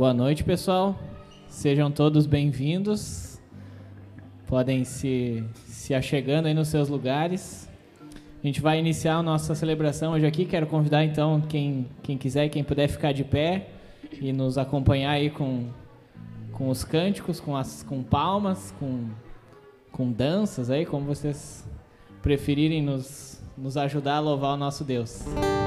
Boa noite, pessoal. Sejam todos bem-vindos. Podem se, se achegando aí nos seus lugares. A gente vai iniciar a nossa celebração hoje aqui. Quero convidar então quem, quem quiser quem puder ficar de pé e nos acompanhar aí com, com os cânticos, com, as, com palmas, com, com danças aí, como vocês preferirem nos, nos ajudar a louvar o nosso Deus. Música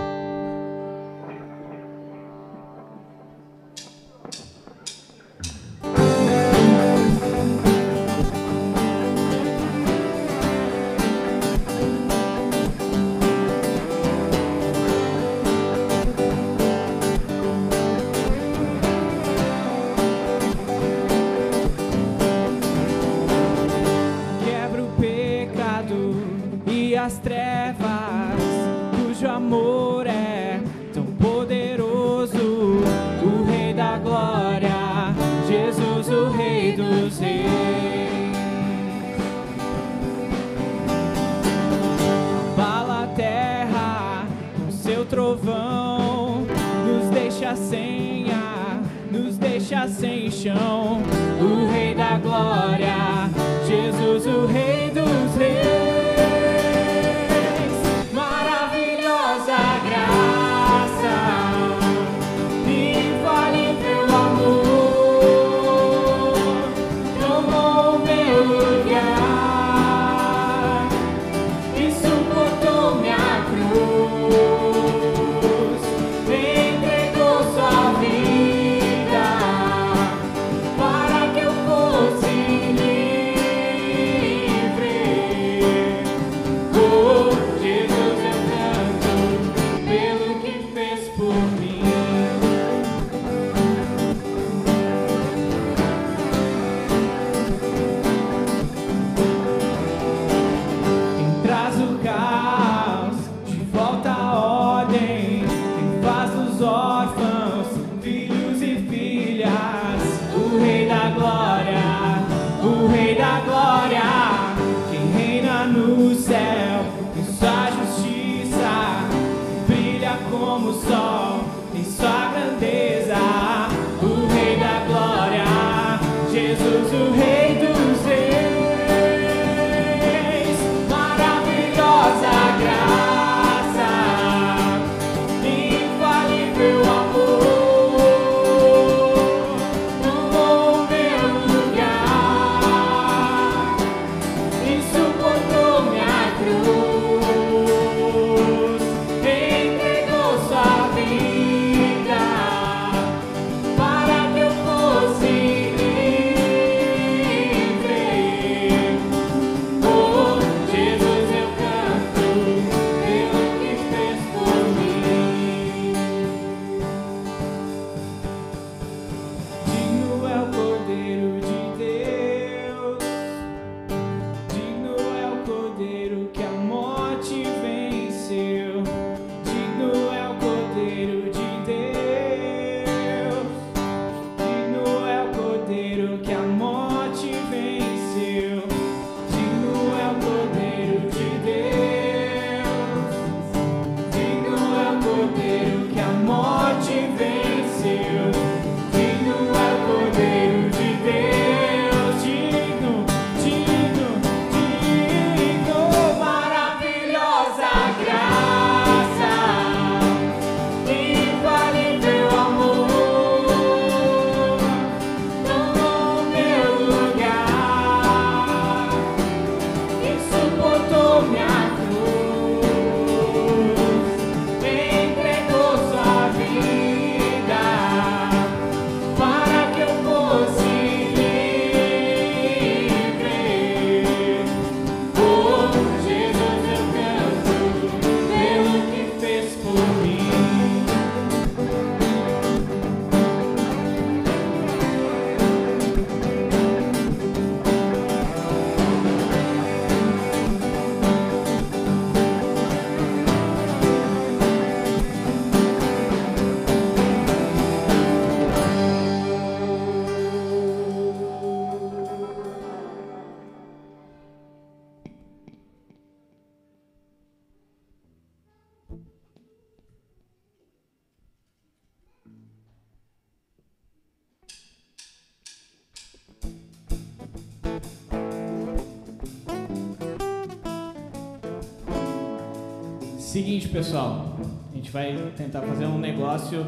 Pessoal, a gente vai tentar fazer um negócio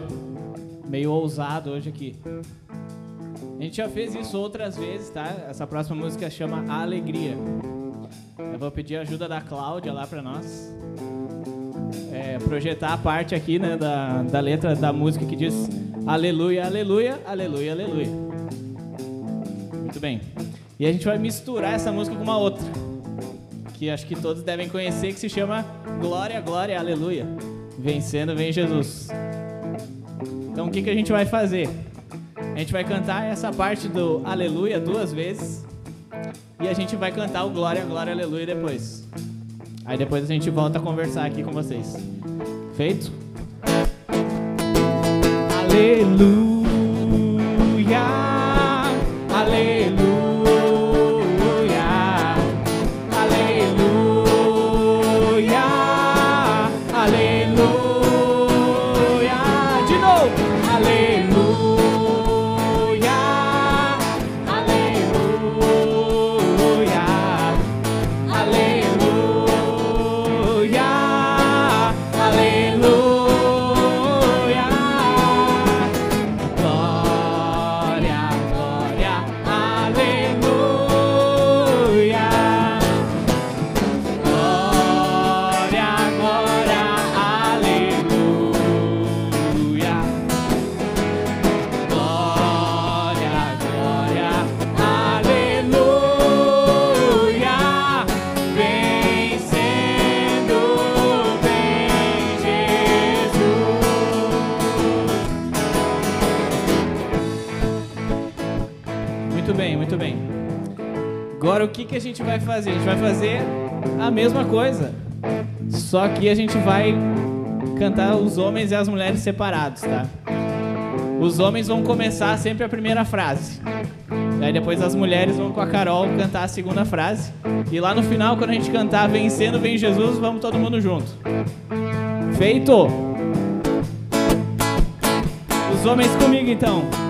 meio ousado hoje aqui. A gente já fez isso outras vezes, tá? Essa próxima música chama A Alegria. Eu vou pedir a ajuda da Cláudia lá para nós. É, projetar a parte aqui, né, da, da letra da música que diz Aleluia, aleluia, aleluia, aleluia. Muito bem. E a gente vai misturar essa música com uma outra, que acho que todos devem conhecer, que se chama Glória, Glória, Aleluia. Vencendo vem Jesus. Então o que, que a gente vai fazer? A gente vai cantar essa parte do Aleluia duas vezes. E a gente vai cantar o Glória, Glória, Aleluia depois. Aí depois a gente volta a conversar aqui com vocês. Feito? Aleluia. Fazer? A gente vai fazer a mesma coisa. Só que a gente vai cantar os homens e as mulheres separados, tá? Os homens vão começar sempre a primeira frase. Aí depois as mulheres vão com a Carol cantar a segunda frase. E lá no final, quando a gente cantar Vencendo Vem Jesus, vamos todo mundo junto. Feito! Os homens comigo então.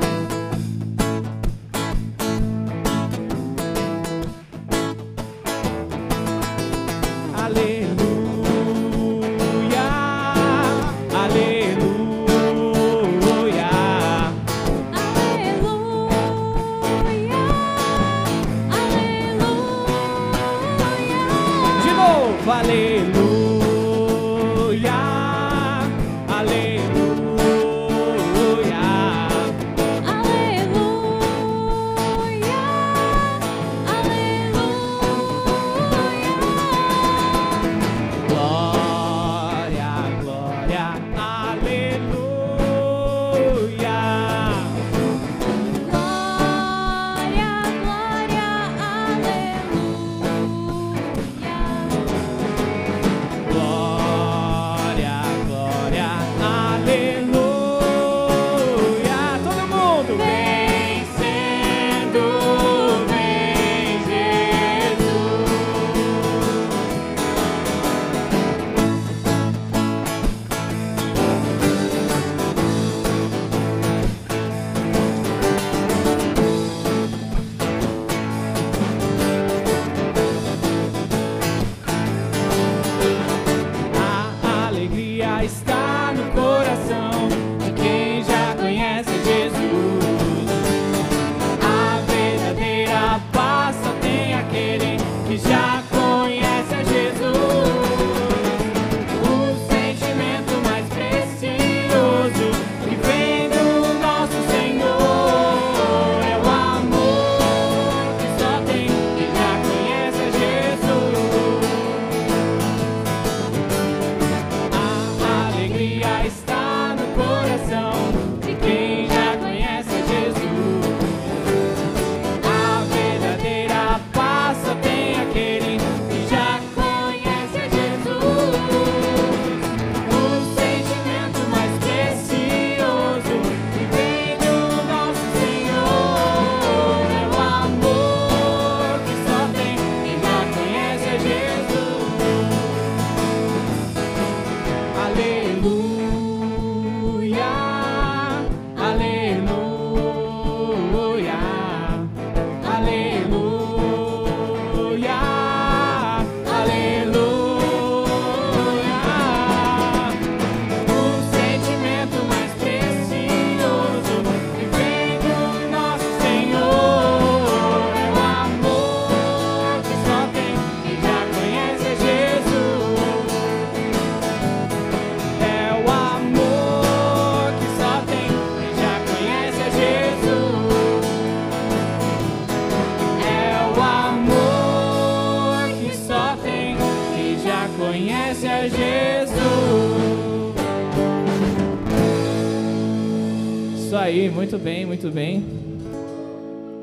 Muito bem, muito bem.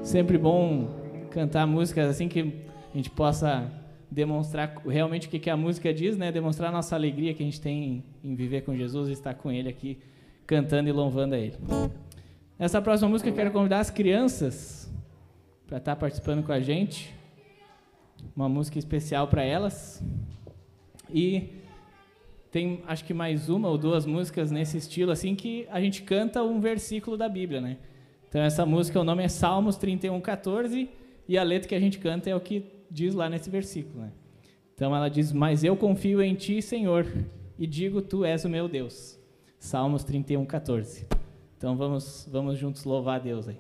Sempre bom cantar músicas assim que a gente possa demonstrar realmente o que a música diz, né? Demonstrar a nossa alegria que a gente tem em viver com Jesus e estar com Ele aqui, cantando e louvando a Ele. Nessa próxima música, eu quero convidar as crianças para estar participando com a gente. Uma música especial para elas. E tem, acho que mais uma ou duas músicas nesse estilo, assim, que a gente canta um versículo da Bíblia, né? Então, essa música, o nome é Salmos 31, 14, e a letra que a gente canta é o que diz lá nesse versículo. Né? Então ela diz: Mas eu confio em ti, Senhor, e digo: Tu és o meu Deus. Salmos 31, 14. Então vamos, vamos juntos louvar a Deus aí.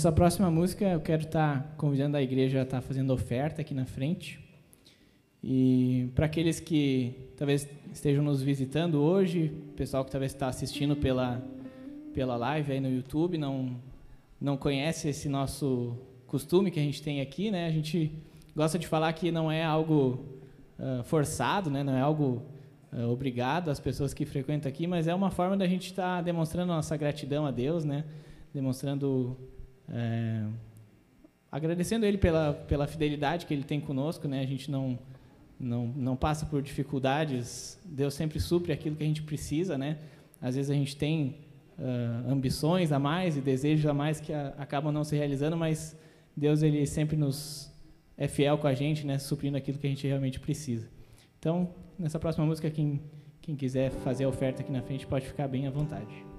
Nessa próxima música, eu quero estar tá convidando a igreja a estar tá fazendo oferta aqui na frente. E para aqueles que talvez estejam nos visitando hoje, pessoal que talvez está assistindo pela, pela live aí no YouTube, não, não conhece esse nosso costume que a gente tem aqui, né? A gente gosta de falar que não é algo uh, forçado, né? Não é algo uh, obrigado às pessoas que frequentam aqui, mas é uma forma da gente estar tá demonstrando nossa gratidão a Deus, né? Demonstrando é, agradecendo ele pela, pela fidelidade que ele tem conosco, né? A gente não, não, não passa por dificuldades, Deus sempre supre aquilo que a gente precisa, né? Às vezes a gente tem uh, ambições a mais e desejos a mais que a, acabam não se realizando, mas Deus ele sempre nos é fiel com a gente, né? Suprindo aquilo que a gente realmente precisa. Então, nessa próxima música, quem, quem quiser fazer a oferta aqui na frente pode ficar bem à vontade.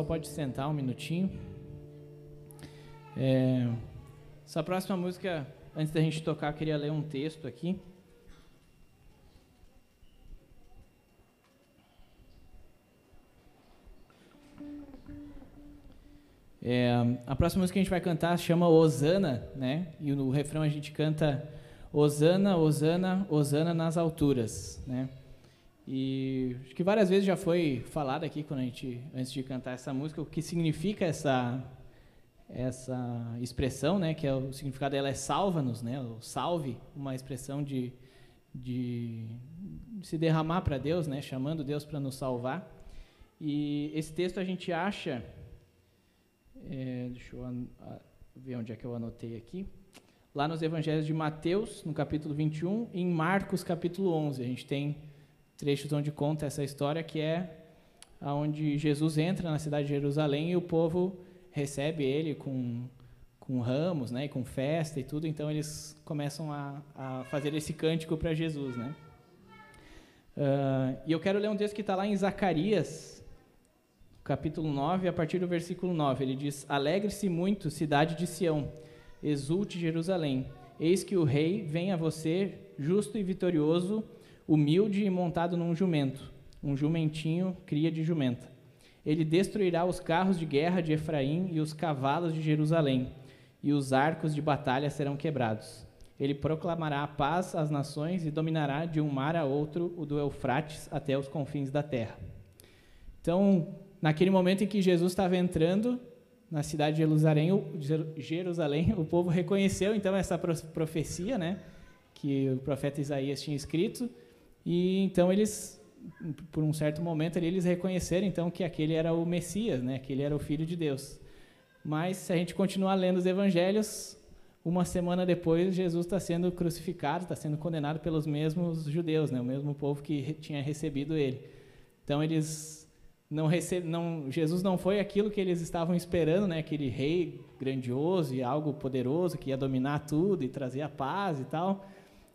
Pessoal pode sentar um minutinho. É, essa próxima música, antes da gente tocar, eu queria ler um texto aqui. É, a próxima música que a gente vai cantar chama Osana, né? E no refrão a gente canta Osana, Osana, Osana nas alturas, né? E acho que várias vezes já foi falado aqui quando a gente antes de cantar essa música o que significa essa essa expressão, né? Que é o significado dela é salva-nos, né? O salve, uma expressão de de se derramar para Deus, né? Chamando Deus para nos salvar. E esse texto a gente acha é, deixa eu ver onde é que eu anotei aqui. Lá nos evangelhos de Mateus, no capítulo 21, e em Marcos, capítulo 11. A gente tem trechos onde conta essa história que é onde Jesus entra na cidade de Jerusalém e o povo recebe ele com, com ramos, né, com festa e tudo. Então eles começam a, a fazer esse cântico para Jesus, né? Uh, e eu quero ler um texto que está lá em Zacarias, capítulo 9, a partir do versículo 9. Ele diz: Alegre-se muito, cidade de Sião, exulte Jerusalém. Eis que o rei vem a você, justo e vitorioso, humilde e montado num jumento, um jumentinho, cria de jumenta. Ele destruirá os carros de guerra de Efraim e os cavalos de Jerusalém, e os arcos de batalha serão quebrados. Ele proclamará a paz às nações e dominará de um mar a outro o do Eufrates até os confins da terra. Então, naquele momento em que Jesus estava entrando na cidade de Jerusalém, o, Jerusalém, o povo reconheceu então essa profecia, né, que o profeta Isaías tinha escrito, e então eles, por um certo momento ali, eles reconheceram então que aquele era o Messias, né, que ele era o Filho de Deus. Mas se a gente continuar lendo os Evangelhos, uma semana depois, Jesus está sendo crucificado, está sendo condenado pelos mesmos judeus, né? o mesmo povo que tinha recebido ele. Então, eles não receb... não Jesus não foi aquilo que eles estavam esperando, né? aquele rei grandioso e algo poderoso que ia dominar tudo e trazer a paz e tal.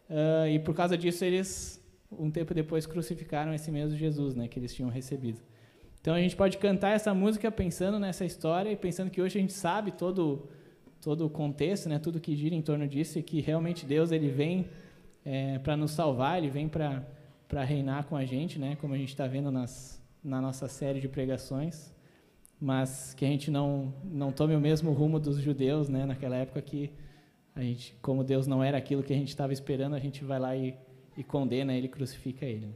Uh, e por causa disso, eles, um tempo depois, crucificaram esse mesmo Jesus né? que eles tinham recebido. Então, a gente pode cantar essa música pensando nessa história e pensando que hoje a gente sabe todo todo o contexto, né, tudo que gira em torno disso, e que realmente Deus ele vem é, para nos salvar, ele vem para reinar com a gente, né, como a gente está vendo nas, na nossa série de pregações, mas que a gente não, não tome o mesmo rumo dos judeus, né, naquela época que a gente, como Deus não era aquilo que a gente estava esperando, a gente vai lá e, e condena ele, crucifica ele.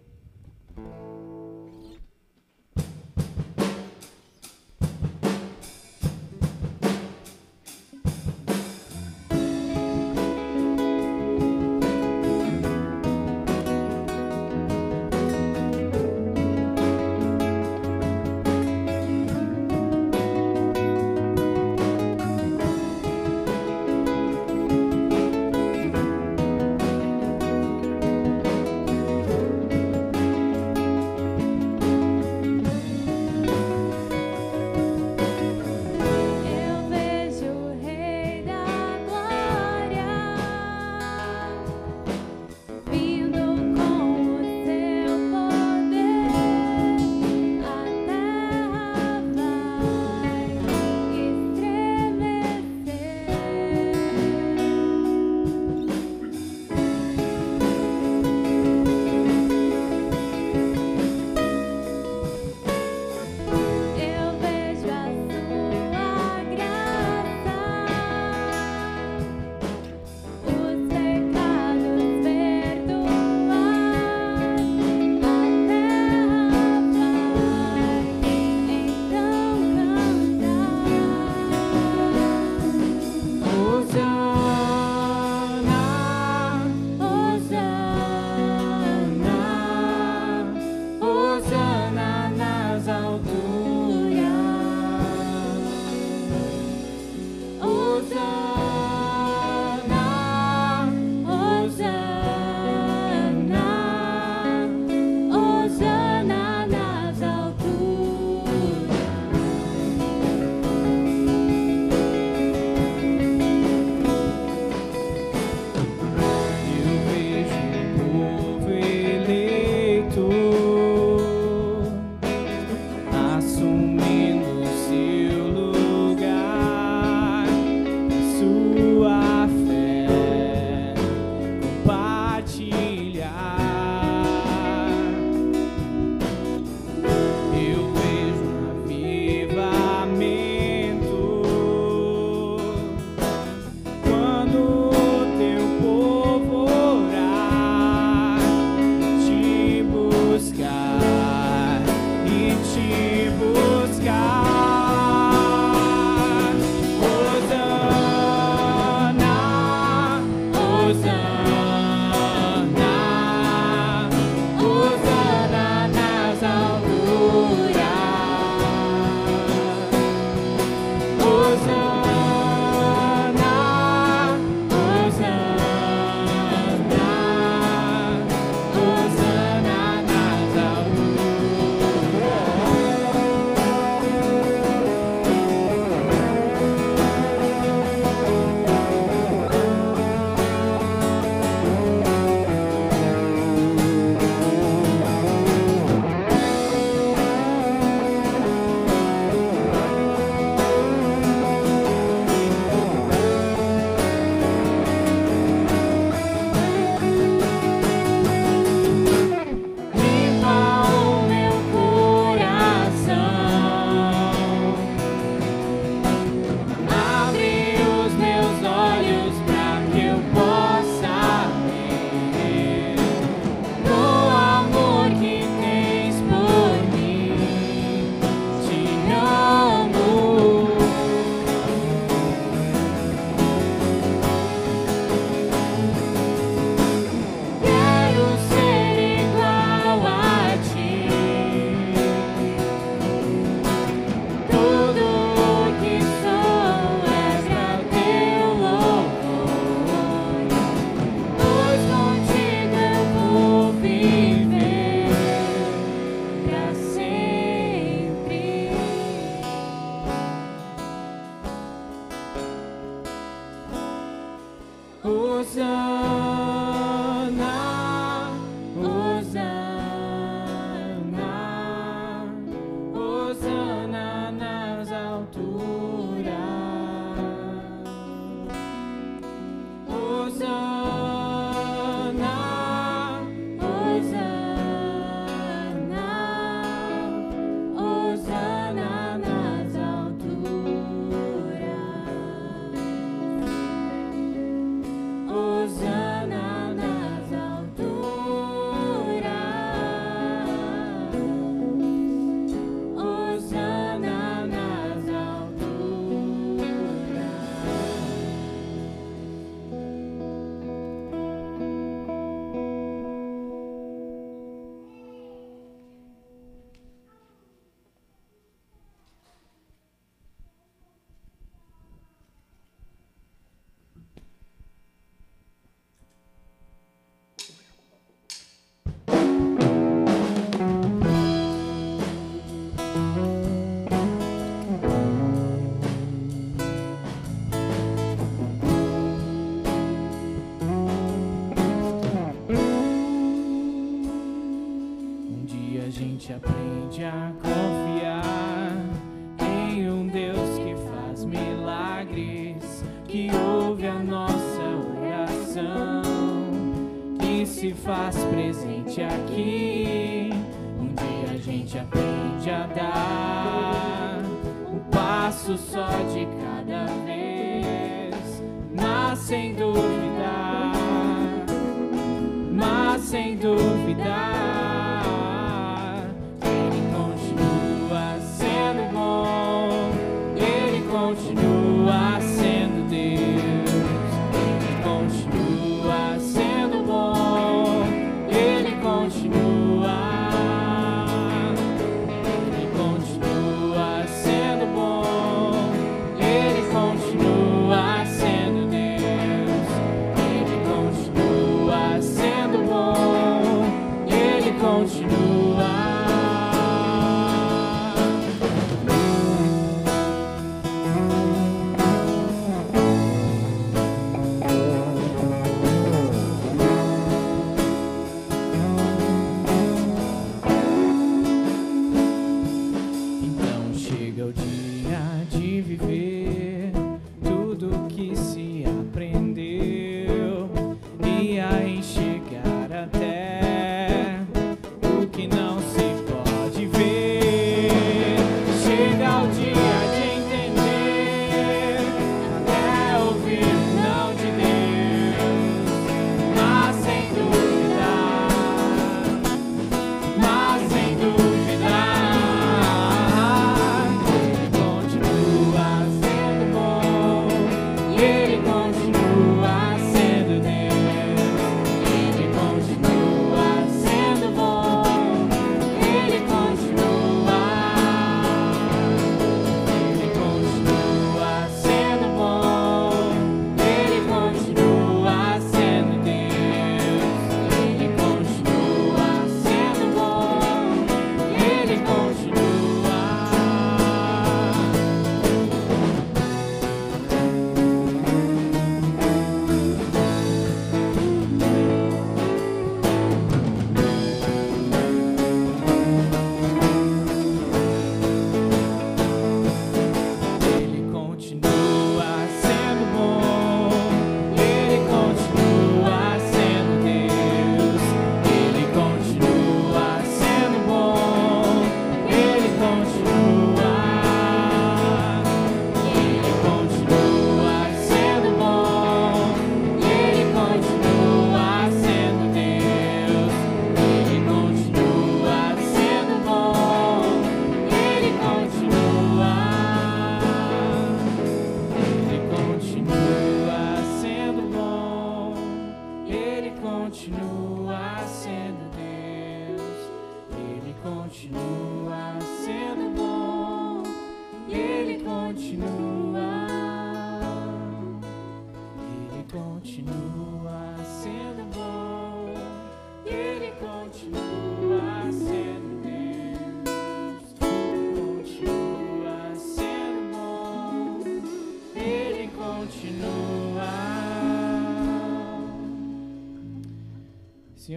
Continua.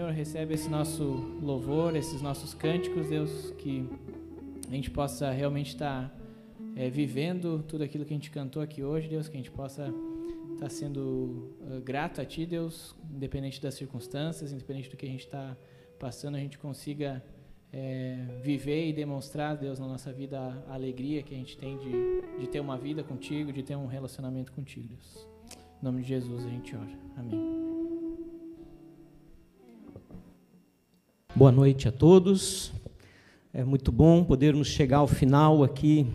Senhor, recebe esse nosso louvor, esses nossos cânticos, Deus, que a gente possa realmente estar tá, é, vivendo tudo aquilo que a gente cantou aqui hoje, Deus, que a gente possa estar tá sendo uh, grato a Ti, Deus, independente das circunstâncias, independente do que a gente está passando, a gente consiga é, viver e demonstrar, Deus, na nossa vida a alegria que a gente tem de, de ter uma vida contigo, de ter um relacionamento contigo, Deus. Em nome de Jesus a gente ora. Amém. Boa noite a todos. É muito bom podermos chegar ao final aqui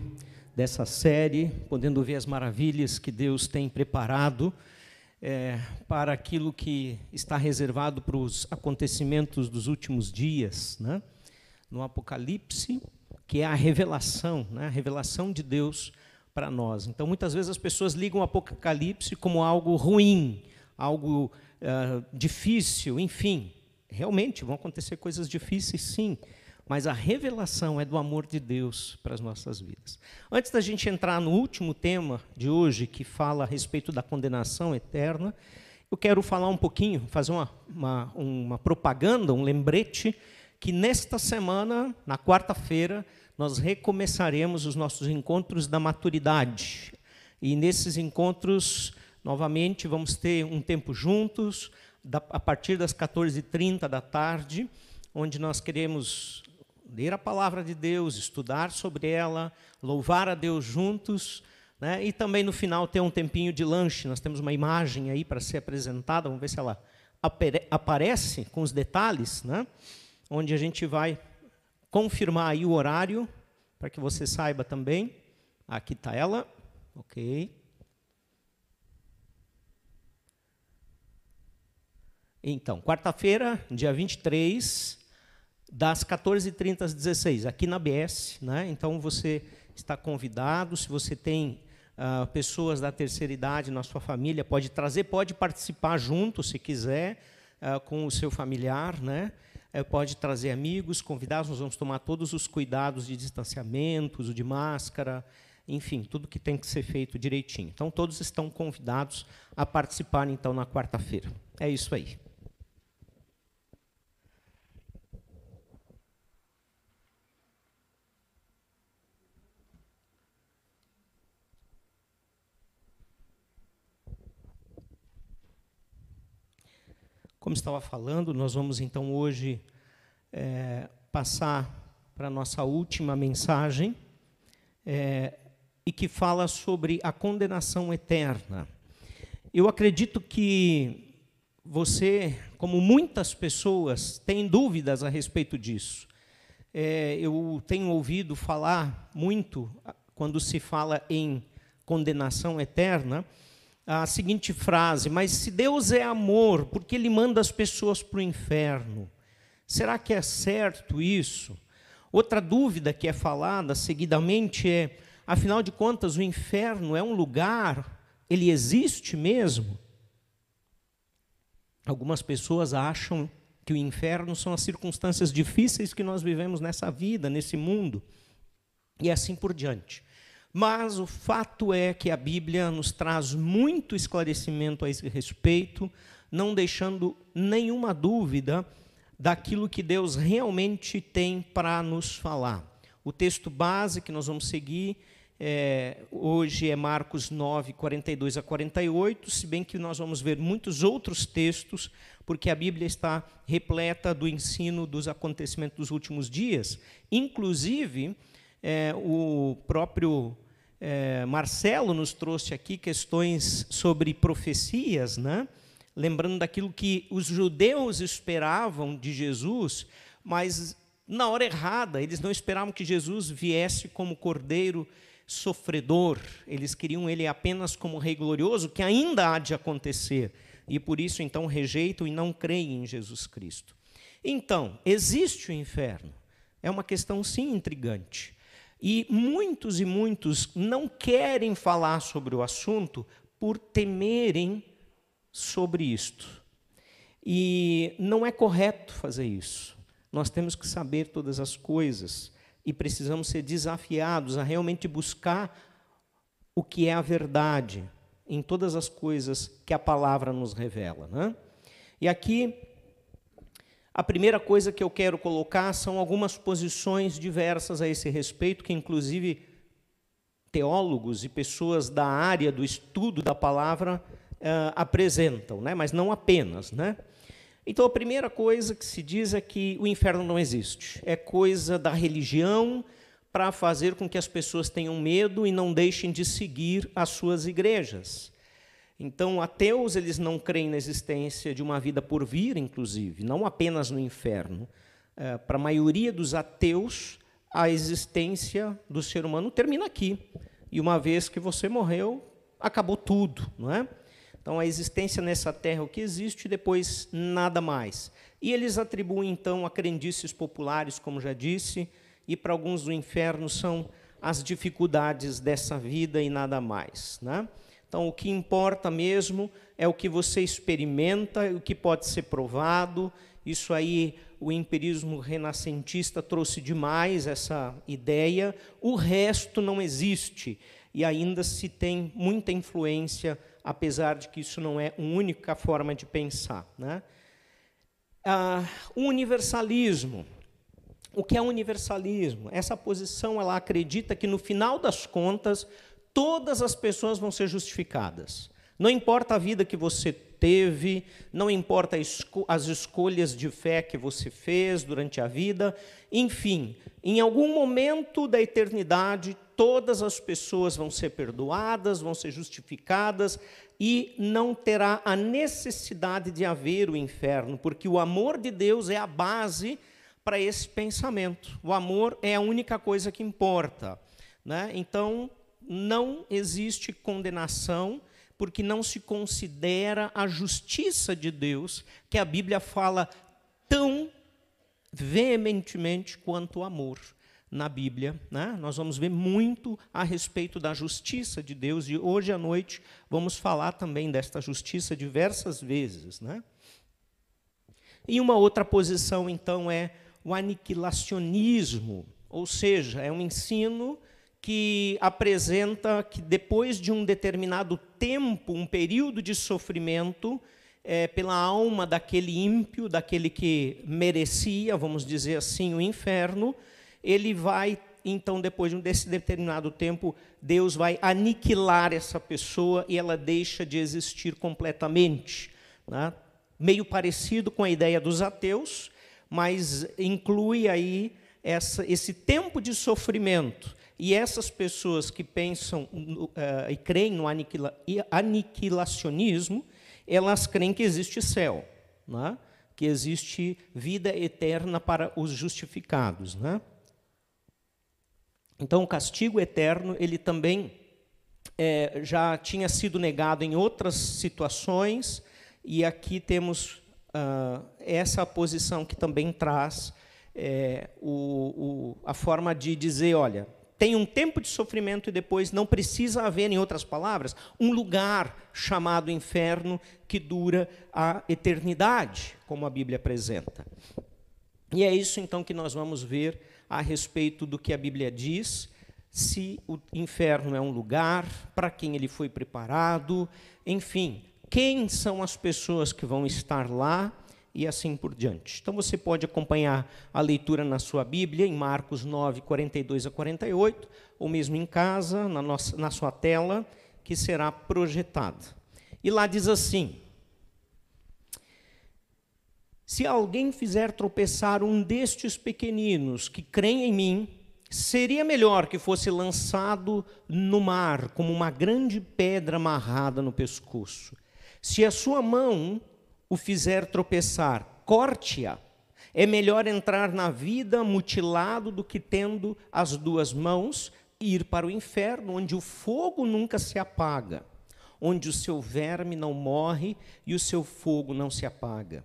dessa série, podendo ver as maravilhas que Deus tem preparado é, para aquilo que está reservado para os acontecimentos dos últimos dias, né? no Apocalipse, que é a revelação, né? a revelação de Deus para nós. Então, muitas vezes as pessoas ligam o Apocalipse como algo ruim, algo uh, difícil, enfim. Realmente vão acontecer coisas difíceis, sim, mas a revelação é do amor de Deus para as nossas vidas. Antes da gente entrar no último tema de hoje, que fala a respeito da condenação eterna, eu quero falar um pouquinho, fazer uma, uma, uma propaganda, um lembrete, que nesta semana, na quarta-feira, nós recomeçaremos os nossos encontros da maturidade. E nesses encontros, novamente, vamos ter um tempo juntos, a partir das 14h30 da tarde, onde nós queremos ler a palavra de Deus, estudar sobre ela, louvar a Deus juntos, né? e também no final ter um tempinho de lanche. Nós temos uma imagem aí para ser apresentada, vamos ver se ela aparece com os detalhes, né? onde a gente vai confirmar aí o horário, para que você saiba também. Aqui está ela, ok. Então, quarta-feira, dia 23, das 14h30 às 16 aqui na BS. Né? Então, você está convidado. Se você tem uh, pessoas da terceira idade na sua família, pode trazer, pode participar junto, se quiser, uh, com o seu familiar. Né? Uh, pode trazer amigos, convidados. Nós vamos tomar todos os cuidados de distanciamento, uso de máscara, enfim, tudo que tem que ser feito direitinho. Então, todos estão convidados a participar, então, na quarta-feira. É isso aí. Como estava falando, nós vamos então hoje é, passar para a nossa última mensagem, é, e que fala sobre a condenação eterna. Eu acredito que você, como muitas pessoas, tem dúvidas a respeito disso. É, eu tenho ouvido falar muito, quando se fala em condenação eterna, a seguinte frase: Mas se Deus é amor, por que Ele manda as pessoas para o inferno? Será que é certo isso? Outra dúvida que é falada seguidamente é: afinal de contas, o inferno é um lugar, ele existe mesmo? Algumas pessoas acham que o inferno são as circunstâncias difíceis que nós vivemos nessa vida, nesse mundo, e assim por diante. Mas o fato é que a Bíblia nos traz muito esclarecimento a esse respeito, não deixando nenhuma dúvida daquilo que Deus realmente tem para nos falar. O texto base que nós vamos seguir é, hoje é Marcos 9, 42 a 48, se bem que nós vamos ver muitos outros textos, porque a Bíblia está repleta do ensino dos acontecimentos dos últimos dias. Inclusive, é, o próprio é, Marcelo nos trouxe aqui questões sobre profecias, né? lembrando daquilo que os judeus esperavam de Jesus, mas na hora errada, eles não esperavam que Jesus viesse como cordeiro sofredor, eles queriam ele apenas como rei glorioso, que ainda há de acontecer, e por isso então rejeitam e não creem em Jesus Cristo. Então, existe o inferno. É uma questão sim intrigante. E muitos e muitos não querem falar sobre o assunto por temerem sobre isto. E não é correto fazer isso. Nós temos que saber todas as coisas e precisamos ser desafiados a realmente buscar o que é a verdade em todas as coisas que a palavra nos revela. Né? E aqui A primeira coisa que eu quero colocar são algumas posições diversas a esse respeito, que inclusive teólogos e pessoas da área do estudo da palavra uh, apresentam, né? mas não apenas. Né? Então, a primeira coisa que se diz é que o inferno não existe. É coisa da religião para fazer com que as pessoas tenham medo e não deixem de seguir as suas igrejas. Então, ateus eles não creem na existência de uma vida por vir, inclusive, não apenas no inferno. É, para a maioria dos ateus, a existência do ser humano termina aqui. E uma vez que você morreu, acabou tudo, não é? Então, a existência nessa terra é o que existe, e depois nada mais. E eles atribuem, então, a crendices populares, como já disse, e para alguns o inferno são as dificuldades dessa vida e nada mais. Né? Então, o que importa mesmo é o que você experimenta, o que pode ser provado. Isso aí, o empirismo renascentista trouxe demais essa ideia. O resto não existe. E ainda se tem muita influência, apesar de que isso não é a única forma de pensar. Né? Ah, o universalismo. O que é universalismo? Essa posição ela acredita que no final das contas todas as pessoas vão ser justificadas. Não importa a vida que você teve, não importa as escolhas de fé que você fez durante a vida, enfim, em algum momento da eternidade, todas as pessoas vão ser perdoadas, vão ser justificadas e não terá a necessidade de haver o inferno, porque o amor de Deus é a base para esse pensamento. O amor é a única coisa que importa. Né? Então, não existe condenação, porque não se considera a justiça de Deus, que a Bíblia fala tão veementemente quanto o amor na Bíblia. Né? Nós vamos ver muito a respeito da justiça de Deus, e hoje à noite vamos falar também desta justiça diversas vezes. Né? E uma outra posição, então, é o aniquilacionismo, ou seja, é um ensino que apresenta que depois de um determinado tempo, um período de sofrimento, é, pela alma daquele ímpio, daquele que merecia, vamos dizer assim, o inferno, ele vai, então, depois desse determinado tempo, Deus vai aniquilar essa pessoa e ela deixa de existir completamente. Né? Meio parecido com a ideia dos ateus, mas inclui aí essa, esse tempo de sofrimento. E essas pessoas que pensam uh, e creem no aniquila, aniquilacionismo, elas creem que existe céu, né? que existe vida eterna para os justificados. Né? Então, o castigo eterno, ele também é, já tinha sido negado em outras situações, e aqui temos uh, essa posição que também traz é, o, o, a forma de dizer, olha, tem um tempo de sofrimento e depois não precisa haver, em outras palavras, um lugar chamado inferno que dura a eternidade, como a Bíblia apresenta. E é isso então que nós vamos ver a respeito do que a Bíblia diz, se o inferno é um lugar, para quem ele foi preparado, enfim, quem são as pessoas que vão estar lá e assim por diante. Então você pode acompanhar a leitura na sua Bíblia, em Marcos 9, 42 a 48, ou mesmo em casa, na, nossa, na sua tela, que será projetada. E lá diz assim: Se alguém fizer tropeçar um destes pequeninos que creem em mim, seria melhor que fosse lançado no mar como uma grande pedra amarrada no pescoço. Se a sua mão o fizer tropeçar, corte-a. É melhor entrar na vida mutilado do que tendo as duas mãos e ir para o inferno, onde o fogo nunca se apaga, onde o seu verme não morre e o seu fogo não se apaga.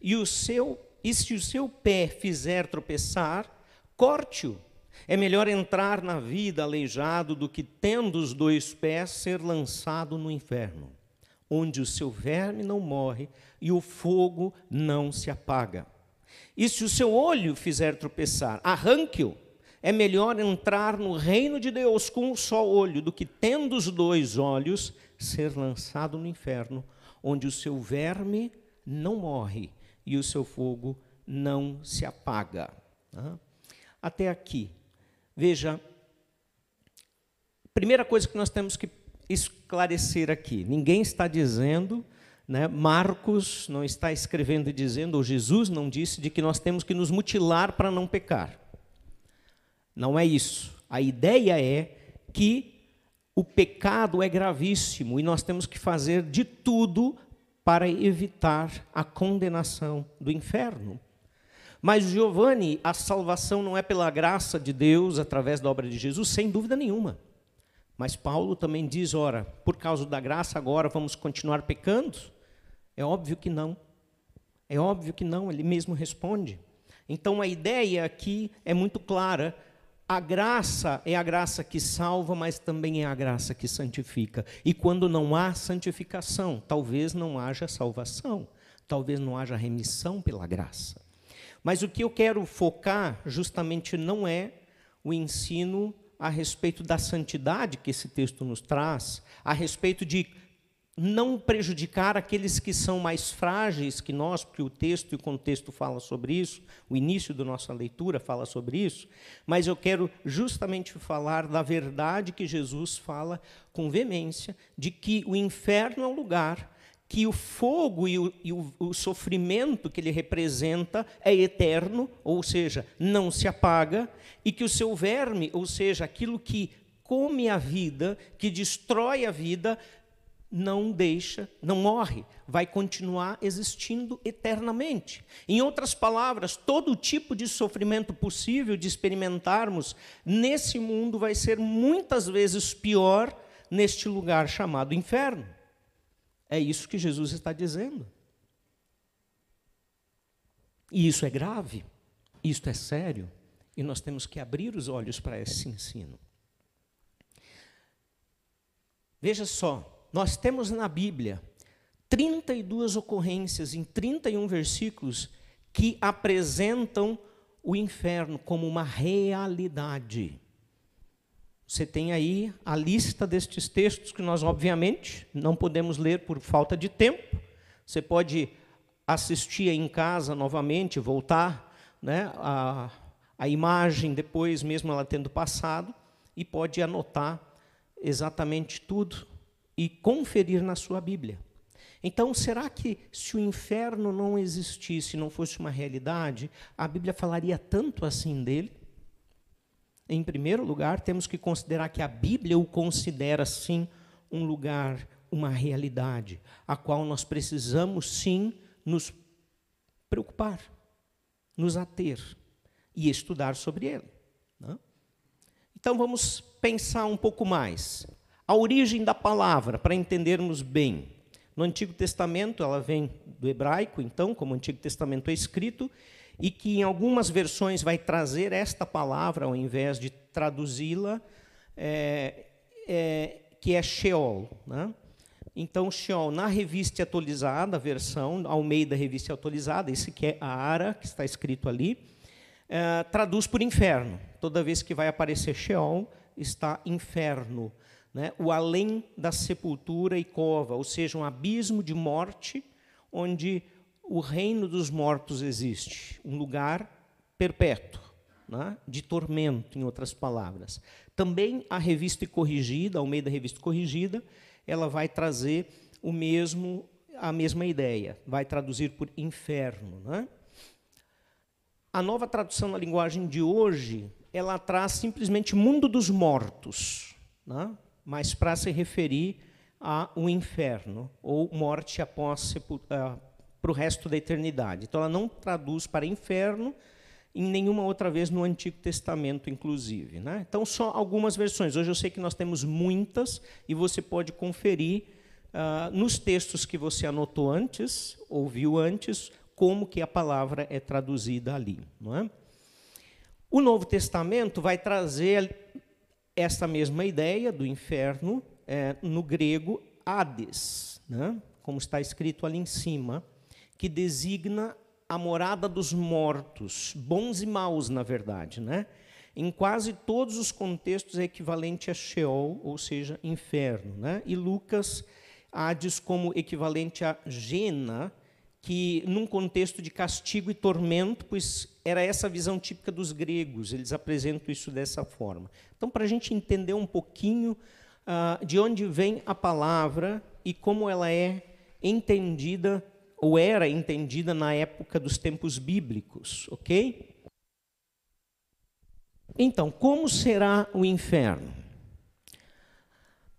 E o seu e se o seu pé fizer tropeçar, corte-o. É melhor entrar na vida aleijado do que tendo os dois pés ser lançado no inferno onde o seu verme não morre e o fogo não se apaga. E se o seu olho fizer tropeçar, arranque-o. É melhor entrar no reino de Deus com um só olho do que, tendo os dois olhos, ser lançado no inferno, onde o seu verme não morre e o seu fogo não se apaga. Até aqui. Veja, primeira coisa que nós temos que esclarecer aqui: ninguém está dizendo, né, Marcos não está escrevendo e dizendo, ou Jesus não disse, de que nós temos que nos mutilar para não pecar. Não é isso. A ideia é que o pecado é gravíssimo e nós temos que fazer de tudo para evitar a condenação do inferno. Mas, Giovanni, a salvação não é pela graça de Deus através da obra de Jesus, sem dúvida nenhuma. Mas Paulo também diz: ora, por causa da graça agora vamos continuar pecando? É óbvio que não. É óbvio que não, ele mesmo responde. Então a ideia aqui é muito clara a graça é a graça que salva, mas também é a graça que santifica. E quando não há santificação, talvez não haja salvação, talvez não haja remissão pela graça. Mas o que eu quero focar justamente não é o ensino a respeito da santidade que esse texto nos traz, a respeito de não prejudicar aqueles que são mais frágeis que nós, porque o texto e o contexto fala sobre isso, o início da nossa leitura fala sobre isso, mas eu quero justamente falar da verdade que Jesus fala com veemência, de que o inferno é um lugar que o fogo e, o, e o, o sofrimento que ele representa é eterno, ou seja, não se apaga, e que o seu verme, ou seja, aquilo que come a vida, que destrói a vida, não deixa, não morre, vai continuar existindo eternamente. Em outras palavras, todo tipo de sofrimento possível de experimentarmos nesse mundo vai ser muitas vezes pior neste lugar chamado inferno. É isso que Jesus está dizendo. E isso é grave, isso é sério, e nós temos que abrir os olhos para esse ensino. Veja só, nós temos na Bíblia 32 ocorrências em 31 versículos que apresentam o inferno como uma realidade. Você tem aí a lista destes textos que nós, obviamente, não podemos ler por falta de tempo. Você pode assistir em casa novamente, voltar né, a, a imagem depois, mesmo ela tendo passado, e pode anotar exatamente tudo e conferir na sua Bíblia. Então, será que se o inferno não existisse, não fosse uma realidade, a Bíblia falaria tanto assim dele? Em primeiro lugar, temos que considerar que a Bíblia o considera sim um lugar, uma realidade, a qual nós precisamos sim nos preocupar, nos ater e estudar sobre ele. Né? Então vamos pensar um pouco mais. A origem da palavra, para entendermos bem. No Antigo Testamento, ela vem do hebraico, então, como o Antigo Testamento é escrito, e que em algumas versões vai trazer esta palavra ao invés de traduzi-la, é, é, que é Sheol. Né? Então, Sheol, na revista atualizada, a versão, Almeida Revista Atualizada, esse que é a Ara, que está escrito ali, é, traduz por inferno. Toda vez que vai aparecer Sheol, está inferno né, o além da sepultura e cova, ou seja, um abismo de morte onde o reino dos mortos existe, um lugar perpétuo, né, de tormento, em outras palavras. Também a revista corrigida, ao meio da revista corrigida, ela vai trazer o mesmo a mesma ideia, vai traduzir por inferno, né? A nova tradução na linguagem de hoje, ela traz simplesmente mundo dos mortos, né? mas para se referir ao inferno, ou morte após uh, para o resto da eternidade. Então, ela não traduz para inferno em nenhuma outra vez no Antigo Testamento, inclusive. Né? Então, só algumas versões. Hoje eu sei que nós temos muitas, e você pode conferir uh, nos textos que você anotou antes, ouviu antes, como que a palavra é traduzida ali. Não é? O Novo Testamento vai trazer esta mesma ideia do inferno é, no grego Hades, né? como está escrito ali em cima, que designa a morada dos mortos, bons e maus, na verdade. Né? Em quase todos os contextos é equivalente a Sheol, ou seja, inferno. Né? E Lucas Hades como equivalente a Gena, que num contexto de castigo e tormento, pois era essa a visão típica dos gregos, eles apresentam isso dessa forma. Então, para a gente entender um pouquinho uh, de onde vem a palavra e como ela é entendida, ou era entendida na época dos tempos bíblicos, ok? Então, como será o inferno?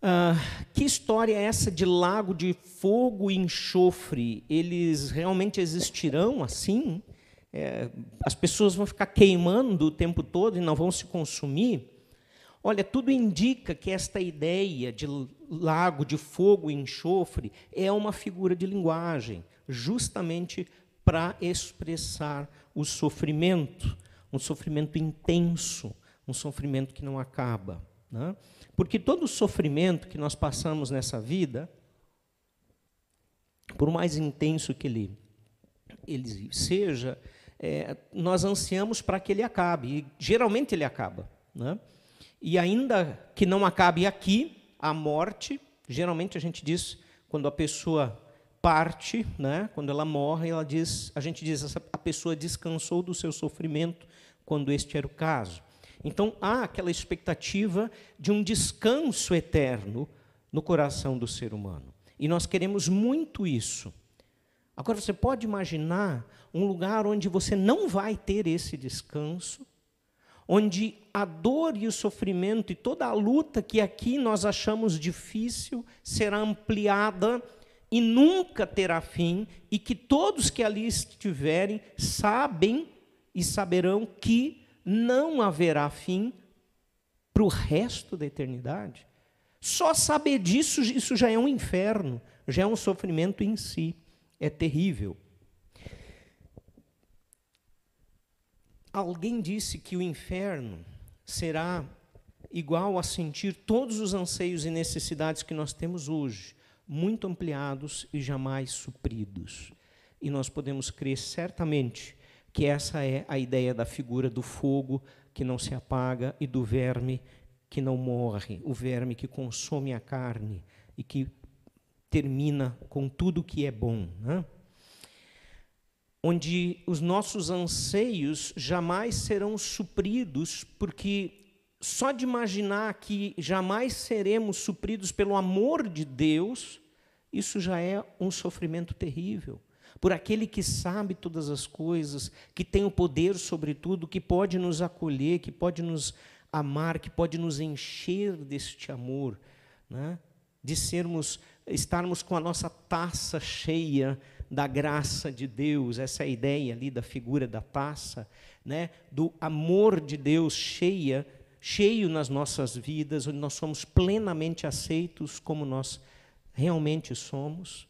Uh, que história é essa de lago de fogo e enxofre? Eles realmente existirão assim? É, as pessoas vão ficar queimando o tempo todo e não vão se consumir? Olha, tudo indica que esta ideia de lago de fogo e enxofre é uma figura de linguagem, justamente para expressar o sofrimento, um sofrimento intenso, um sofrimento que não acaba. Né? Porque todo sofrimento que nós passamos nessa vida, por mais intenso que ele, ele seja, é, nós ansiamos para que ele acabe. E geralmente ele acaba. Né? E ainda que não acabe aqui, a morte, geralmente a gente diz, quando a pessoa parte, né, quando ela morre, ela diz, a gente diz, a pessoa descansou do seu sofrimento, quando este era o caso. Então há aquela expectativa de um descanso eterno no coração do ser humano. E nós queremos muito isso. Agora você pode imaginar um lugar onde você não vai ter esse descanso, onde a dor e o sofrimento e toda a luta que aqui nós achamos difícil será ampliada e nunca terá fim, e que todos que ali estiverem sabem e saberão que não haverá fim para o resto da eternidade. Só saber disso, isso já é um inferno, já é um sofrimento em si. É terrível. Alguém disse que o inferno será igual a sentir todos os anseios e necessidades que nós temos hoje, muito ampliados e jamais supridos. E nós podemos crer certamente que essa é a ideia da figura do fogo que não se apaga e do verme que não morre, o verme que consome a carne e que termina com tudo que é bom. Né? Onde os nossos anseios jamais serão supridos, porque só de imaginar que jamais seremos supridos pelo amor de Deus, isso já é um sofrimento terrível por aquele que sabe todas as coisas, que tem o poder sobre tudo, que pode nos acolher, que pode nos amar, que pode nos encher deste amor, né? de sermos, estarmos com a nossa taça cheia da graça de Deus, essa é ideia ali da figura da taça, né? do amor de Deus cheia, cheio nas nossas vidas, onde nós somos plenamente aceitos como nós realmente somos.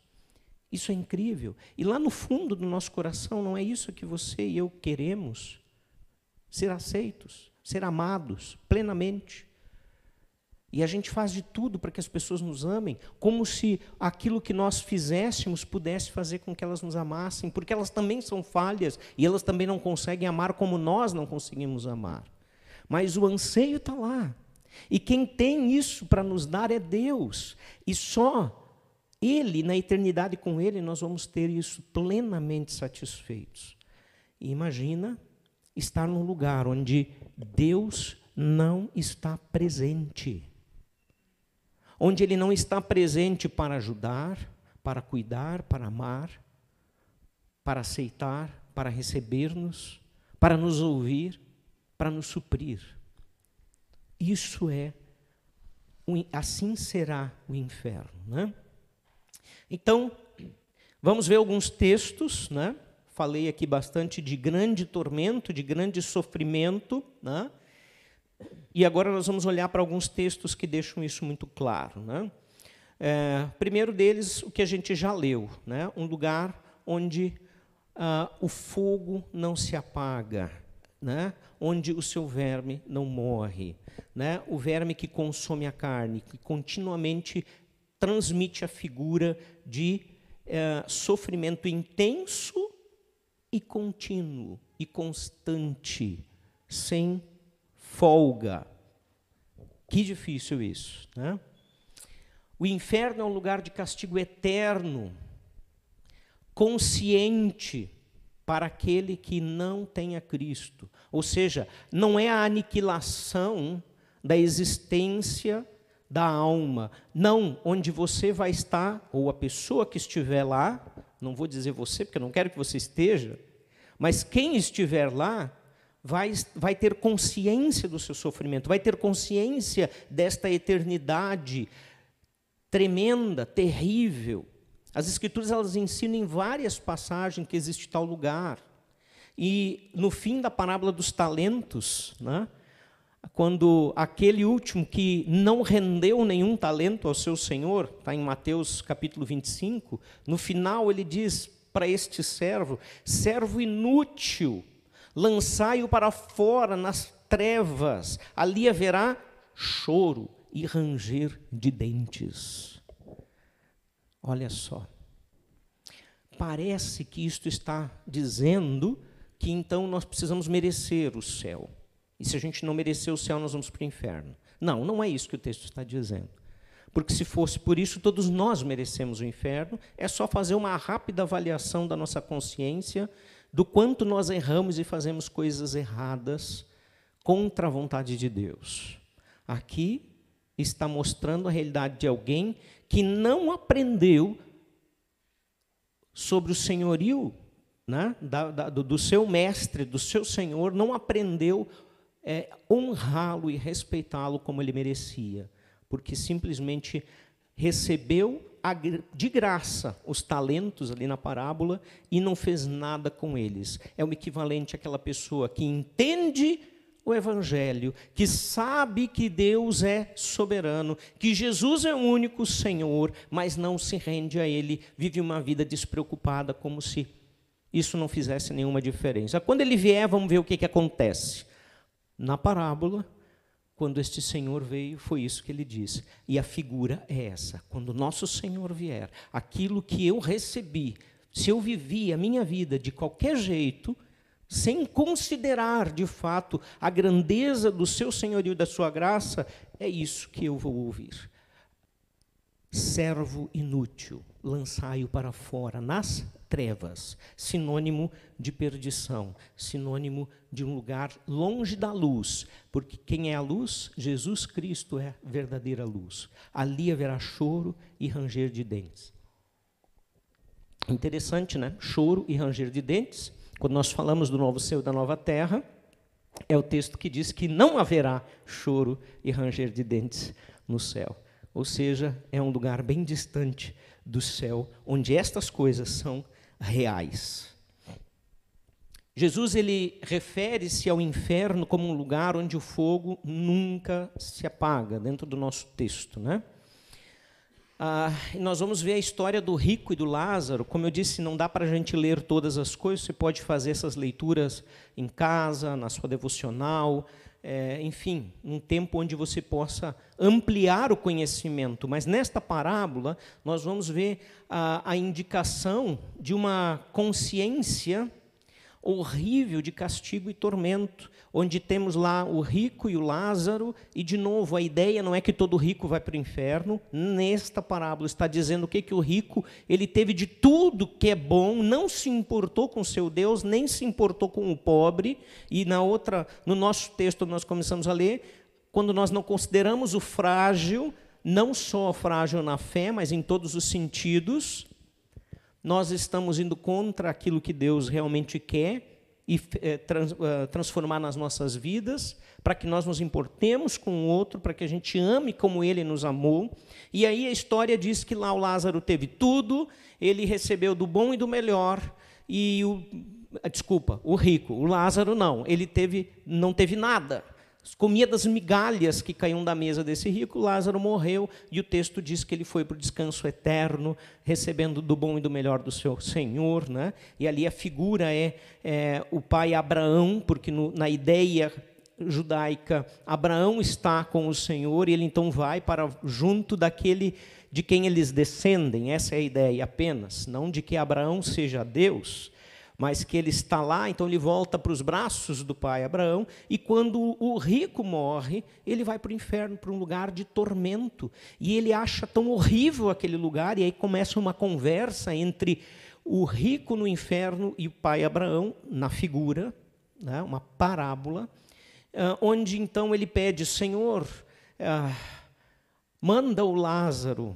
Isso é incrível. E lá no fundo do nosso coração, não é isso que você e eu queremos? Ser aceitos, ser amados plenamente. E a gente faz de tudo para que as pessoas nos amem, como se aquilo que nós fizéssemos pudesse fazer com que elas nos amassem, porque elas também são falhas e elas também não conseguem amar como nós não conseguimos amar. Mas o anseio está lá. E quem tem isso para nos dar é Deus. E só ele, na eternidade com Ele, nós vamos ter isso plenamente satisfeitos. E imagina estar num lugar onde Deus não está presente. Onde Ele não está presente para ajudar, para cuidar, para amar, para aceitar, para receber-nos, para nos ouvir, para nos suprir. Isso é, assim será o inferno. Né? Então, vamos ver alguns textos, né? Falei aqui bastante de grande tormento, de grande sofrimento, né? E agora nós vamos olhar para alguns textos que deixam isso muito claro, né? É, primeiro deles, o que a gente já leu, né? Um lugar onde ah, o fogo não se apaga, né? onde o seu verme não morre, né? o verme que consome a carne, que continuamente transmite a figura de é, sofrimento intenso e contínuo e constante, sem folga. Que difícil isso, né? O inferno é um lugar de castigo eterno, consciente para aquele que não tem a Cristo. Ou seja, não é a aniquilação da existência da alma. Não, onde você vai estar, ou a pessoa que estiver lá, não vou dizer você, porque eu não quero que você esteja, mas quem estiver lá vai, vai ter consciência do seu sofrimento, vai ter consciência desta eternidade tremenda, terrível. As Escrituras elas ensinam em várias passagens que existe tal lugar. E no fim da parábola dos talentos, né, quando aquele último que não rendeu nenhum talento ao seu senhor, está em Mateus capítulo 25, no final ele diz para este servo: servo inútil, lançai-o para fora nas trevas, ali haverá choro e ranger de dentes. Olha só. Parece que isto está dizendo que então nós precisamos merecer o céu. E se a gente não merecer o céu, nós vamos para o inferno. Não, não é isso que o texto está dizendo. Porque se fosse por isso, todos nós merecemos o inferno. É só fazer uma rápida avaliação da nossa consciência, do quanto nós erramos e fazemos coisas erradas contra a vontade de Deus. Aqui está mostrando a realidade de alguém que não aprendeu sobre o senhorio né, da, da, do, seu mestre, do seu senhor, não aprendeu é, honrá-lo e respeitá-lo como ele merecia, porque simplesmente recebeu de graça os talentos ali na parábola e não fez nada com eles. É o equivalente àquela pessoa que entende o Evangelho, que sabe que Deus é soberano, que Jesus é o único Senhor, mas não se rende a Ele, vive uma vida despreocupada, como se isso não fizesse nenhuma diferença. Quando ele vier, vamos ver o que, que acontece. Na parábola, quando este Senhor veio, foi isso que ele disse. E a figura é essa: quando nosso Senhor vier, aquilo que eu recebi, se eu vivi a minha vida de qualquer jeito, sem considerar de fato a grandeza do seu senhorio e da sua graça, é isso que eu vou ouvir. Servo inútil, lançai-o para fora nas trevas, sinônimo de perdição, sinônimo de um lugar longe da luz, porque quem é a luz? Jesus Cristo é a verdadeira luz. Ali haverá choro e ranger de dentes. Interessante, né? Choro e ranger de dentes. Quando nós falamos do novo céu e da nova terra, é o texto que diz que não haverá choro e ranger de dentes no céu. Ou seja, é um lugar bem distante do céu, onde estas coisas são reais. Jesus ele refere-se ao inferno como um lugar onde o fogo nunca se apaga, dentro do nosso texto, né? Ah, nós vamos ver a história do rico e do Lázaro. Como eu disse, não dá para a gente ler todas as coisas. Você pode fazer essas leituras em casa, na sua devocional, é, enfim, um tempo onde você possa ampliar o conhecimento. Mas nesta parábola, nós vamos ver a, a indicação de uma consciência horrível de castigo e tormento, onde temos lá o rico e o Lázaro, e de novo, a ideia não é que todo rico vai para o inferno, nesta parábola está dizendo o que que o rico, ele teve de tudo que é bom, não se importou com seu Deus, nem se importou com o pobre, e na outra, no nosso texto nós começamos a ler, quando nós não consideramos o frágil, não só frágil na fé, mas em todos os sentidos, nós estamos indo contra aquilo que Deus realmente quer e é, trans, uh, transformar nas nossas vidas, para que nós nos importemos com o outro, para que a gente ame como ele nos amou. E aí a história diz que lá o Lázaro teve tudo, ele recebeu do bom e do melhor, e o desculpa, o rico, o Lázaro não, ele teve não teve nada comia das migalhas que caíam da mesa desse rico, Lázaro morreu e o texto diz que ele foi para o descanso eterno, recebendo do bom e do melhor do seu Senhor. Né? E ali a figura é, é o pai Abraão, porque no, na ideia judaica, Abraão está com o Senhor e ele então vai para junto daquele de quem eles descendem. Essa é a ideia apenas, não de que Abraão seja Deus, mas que ele está lá, então ele volta para os braços do pai Abraão, e quando o rico morre, ele vai para o inferno, para um lugar de tormento, e ele acha tão horrível aquele lugar, e aí começa uma conversa entre o rico no inferno e o pai Abraão, na figura, né, uma parábola, uh, onde então ele pede: Senhor, uh, manda o Lázaro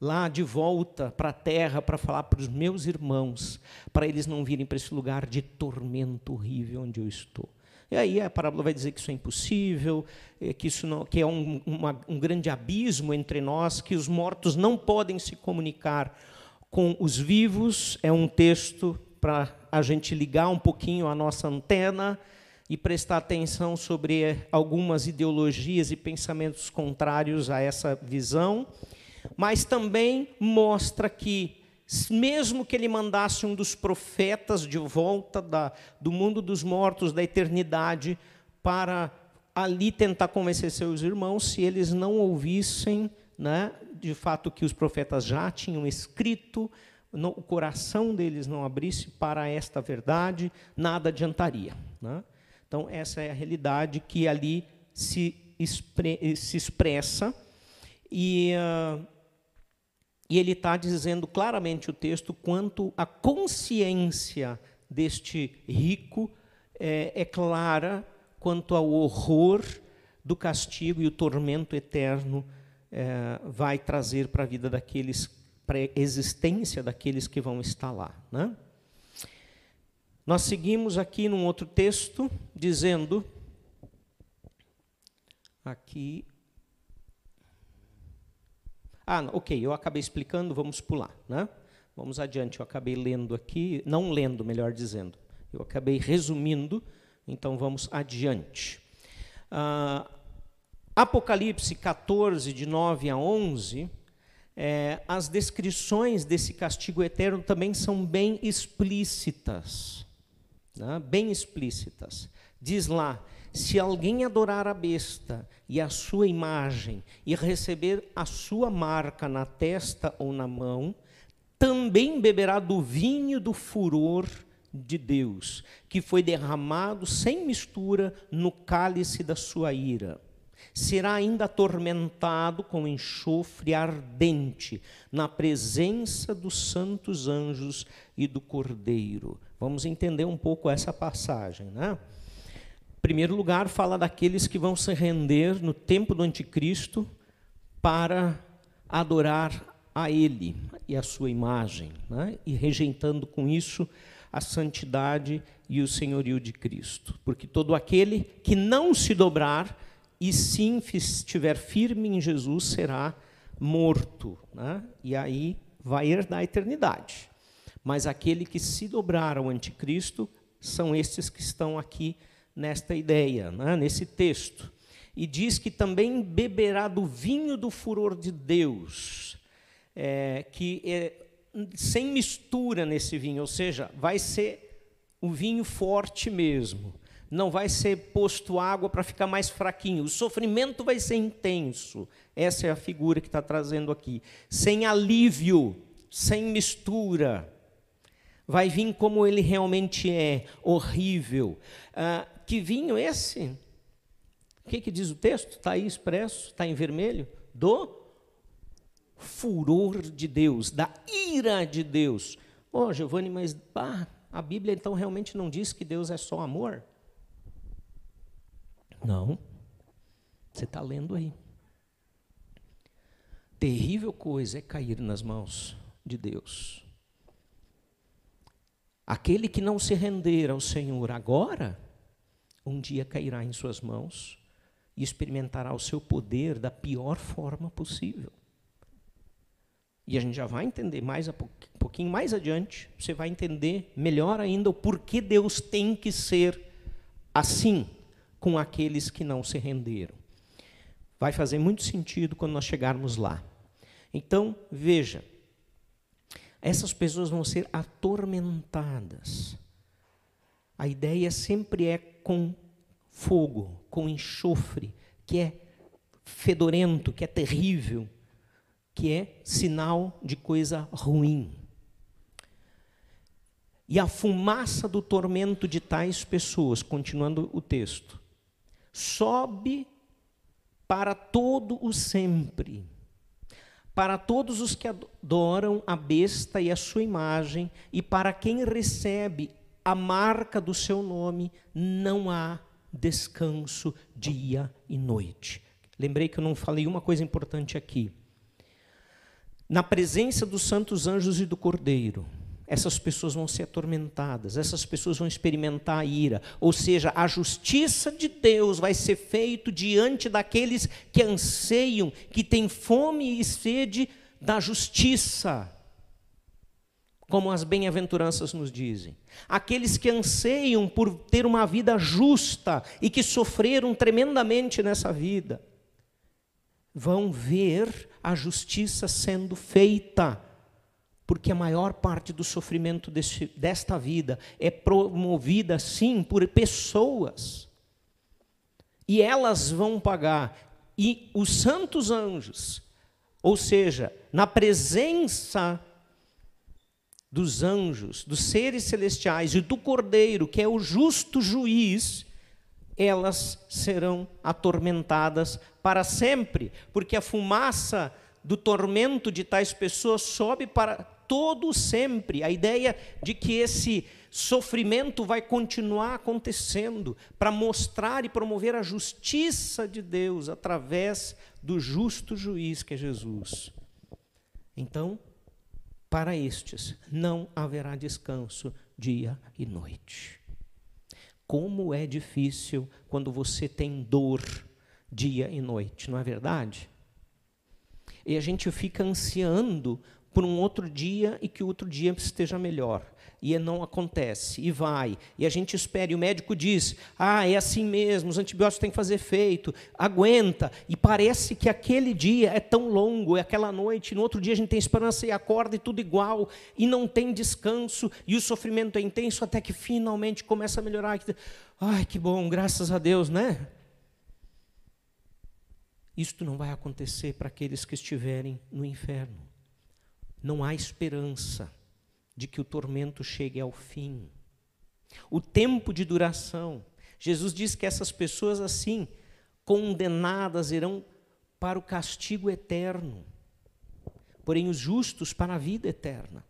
lá de volta para a terra para falar para os meus irmãos, para eles não virem para esse lugar de tormento horrível onde eu estou. E aí a parábola vai dizer que isso é impossível, eh, que isso não, que é um, uma, um grande abismo entre nós, que os mortos não podem se comunicar com os vivos. É um texto para a gente ligar um pouquinho a nossa antena e prestar atenção sobre algumas ideologias e pensamentos contrários a essa visão, mas também mostra que mesmo que ele mandasse um dos profetas de volta da, do mundo dos mortos, da eternidade, para ali tentar convencer seus irmãos, se eles não ouvissem, né, de fato, que os profetas já tinham escrito, no, o coração deles não abrisse para esta verdade, nada adiantaria. Né? Então, essa é a realidade que ali se, expre se expressa. E. Uh, e ele está dizendo claramente o texto quanto a consciência deste rico é, é clara quanto ao horror do castigo e o tormento eterno é, vai trazer para a vida daqueles, para a existência daqueles que vão estar lá. Né? Nós seguimos aqui num outro texto dizendo, aqui ah, ok, eu acabei explicando, vamos pular. Né? Vamos adiante, eu acabei lendo aqui, não lendo, melhor dizendo. Eu acabei resumindo, então vamos adiante. Ah, Apocalipse 14, de 9 a 11, é, as descrições desse castigo eterno também são bem explícitas. Né? Bem explícitas. Diz lá: se alguém adorar a besta e a sua imagem e receber a sua marca na testa ou na mão, também beberá do vinho do furor de Deus, que foi derramado sem mistura no cálice da sua ira. Será ainda atormentado com enxofre ardente na presença dos santos anjos e do Cordeiro. Vamos entender um pouco essa passagem, né? Primeiro lugar, fala daqueles que vão se render no tempo do anticristo para adorar a ele e a sua imagem, né? e rejeitando com isso a santidade e o senhorio de Cristo. Porque todo aquele que não se dobrar e sim estiver firme em Jesus será morto, né? e aí vai herdar a eternidade. Mas aquele que se dobrar ao anticristo são estes que estão aqui nesta ideia, né, nesse texto. E diz que também beberá do vinho do furor de Deus, é, que é sem mistura nesse vinho, ou seja, vai ser o vinho forte mesmo. Não vai ser posto água para ficar mais fraquinho. O sofrimento vai ser intenso. Essa é a figura que está trazendo aqui. Sem alívio, sem mistura. Vai vir como ele realmente é, horrível. Ah, que vinho esse? O que, que diz o texto? Está aí expresso, está em vermelho. Do furor de Deus, da ira de Deus. Ô, oh, Giovanni, mas a Bíblia então realmente não diz que Deus é só amor? Não. Você está lendo aí. Terrível coisa é cair nas mãos de Deus. Aquele que não se render ao Senhor agora, um dia cairá em suas mãos e experimentará o seu poder da pior forma possível. E a gente já vai entender mais um pouquinho mais adiante, você vai entender melhor ainda o porquê Deus tem que ser assim com aqueles que não se renderam. Vai fazer muito sentido quando nós chegarmos lá. Então, veja, essas pessoas vão ser atormentadas. A ideia sempre é com fogo, com enxofre, que é fedorento, que é terrível, que é sinal de coisa ruim. E a fumaça do tormento de tais pessoas, continuando o texto, sobe para todo o sempre, para todos os que adoram a besta e a sua imagem, e para quem recebe a marca do seu nome, não há descanso dia e noite. Lembrei que eu não falei uma coisa importante aqui. Na presença dos santos anjos e do Cordeiro, essas pessoas vão ser atormentadas, essas pessoas vão experimentar a ira, ou seja, a justiça de Deus vai ser feita diante daqueles que anseiam, que têm fome e sede da justiça, como as bem-aventuranças nos dizem. Aqueles que anseiam por ter uma vida justa e que sofreram tremendamente nessa vida, vão ver a justiça sendo feita porque a maior parte do sofrimento desta vida é promovida, sim, por pessoas. E elas vão pagar. E os santos anjos, ou seja, na presença dos anjos, dos seres celestiais e do Cordeiro, que é o justo juiz, elas serão atormentadas para sempre, porque a fumaça do tormento de tais pessoas sobe para todo sempre. A ideia de que esse sofrimento vai continuar acontecendo para mostrar e promover a justiça de Deus através do justo juiz que é Jesus. Então, para estes não haverá descanso dia e noite. Como é difícil quando você tem dor dia e noite, não é verdade? E a gente fica ansiando por um outro dia e que o outro dia esteja melhor. E não acontece, e vai. E a gente espera, e o médico diz: ah, é assim mesmo, os antibióticos têm que fazer efeito, aguenta. E parece que aquele dia é tão longo, é aquela noite, no outro dia a gente tem esperança e acorda e tudo igual, e não tem descanso, e o sofrimento é intenso até que finalmente começa a melhorar. Ai, que bom, graças a Deus, né? Isto não vai acontecer para aqueles que estiverem no inferno não há esperança de que o tormento chegue ao fim. O tempo de duração. Jesus diz que essas pessoas assim, condenadas, irão para o castigo eterno, porém os justos para a vida eterna.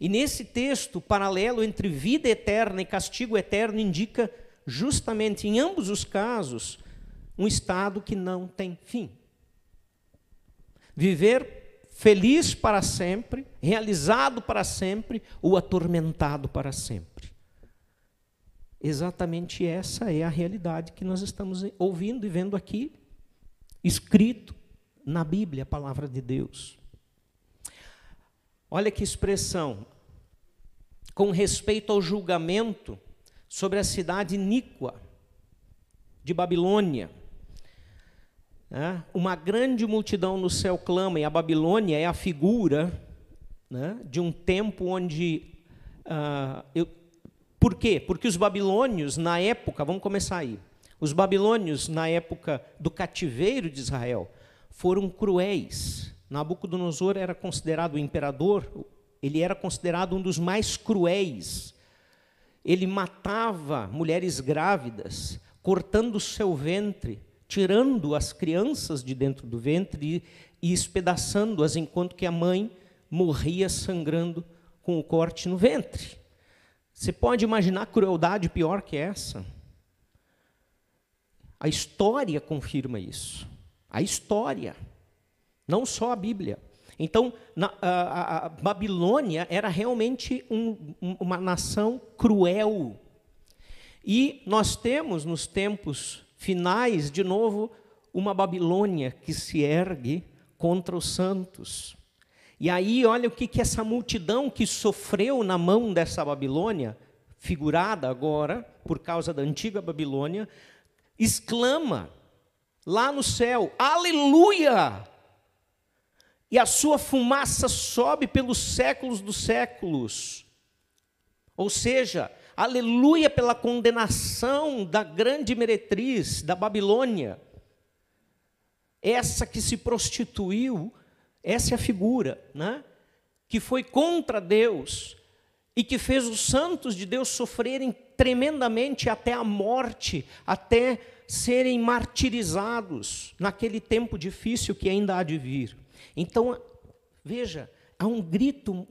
E nesse texto, paralelo entre vida eterna e castigo eterno indica justamente em ambos os casos um estado que não tem fim viver feliz para sempre, realizado para sempre ou atormentado para sempre. Exatamente essa é a realidade que nós estamos ouvindo e vendo aqui, escrito na Bíblia, a palavra de Deus. Olha que expressão. Com respeito ao julgamento sobre a cidade Níqua de Babilônia, né? Uma grande multidão no céu clama, e a Babilônia é a figura né, de um tempo onde. Uh, eu, por quê? Porque os babilônios, na época, vamos começar aí. Os babilônios, na época do cativeiro de Israel, foram cruéis. Nabucodonosor era considerado o imperador, ele era considerado um dos mais cruéis. Ele matava mulheres grávidas, cortando o seu ventre, tirando as crianças de dentro do ventre e, e espedaçando-as enquanto que a mãe morria sangrando com o corte no ventre. Você pode imaginar crueldade pior que essa? A história confirma isso. A história, não só a Bíblia. Então, na, a, a, Babilônia era realmente um, uma nação cruel. E nós temos nos tempos finais, de novo, uma Babilônia que se ergue contra os santos. E aí, olha o que, que essa multidão que sofreu na mão dessa Babilônia, figurada agora, por causa da antiga Babilônia, exclama lá no céu: Aleluia! E a sua fumaça sobe pelos séculos dos séculos. Ou seja, aleluia pela condenação da grande meretriz da Babilônia. Essa que se prostituiu, essa é a figura, né? que foi contra Deus. e que fez os santos de Deus sofrerem tremendamente até a morte, até serem martirizados naquele tempo difícil que ainda há de vir. Então, veja, há um grito,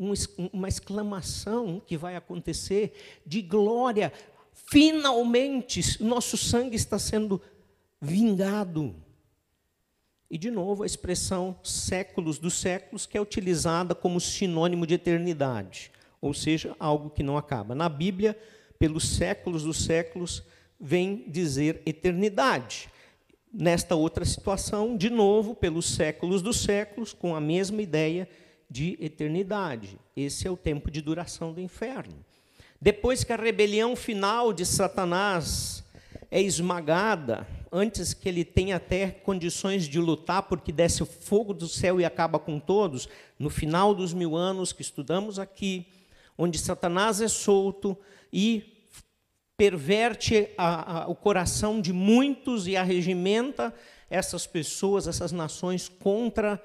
uma exclamação que vai acontecer de glória. Finalmente, nosso sangue está sendo vingado. E, de novo, a expressão séculos dos séculos, que é utilizada como sinônimo de eternidade, ou seja, algo que não acaba. Na Bíblia, pelos séculos dos séculos, vem dizer eternidade. Nesta outra situação, de novo, pelos séculos dos séculos, com a mesma ideia de eternidade. Esse é o tempo de duração do inferno. Depois que a rebelião final de Satanás é esmagada, antes que ele tenha até condições de lutar, porque desce o fogo do céu e acaba com todos, no final dos mil anos que estudamos aqui, onde Satanás é solto e perverte a, a, o coração de muitos e arregimenta essas pessoas, essas nações contra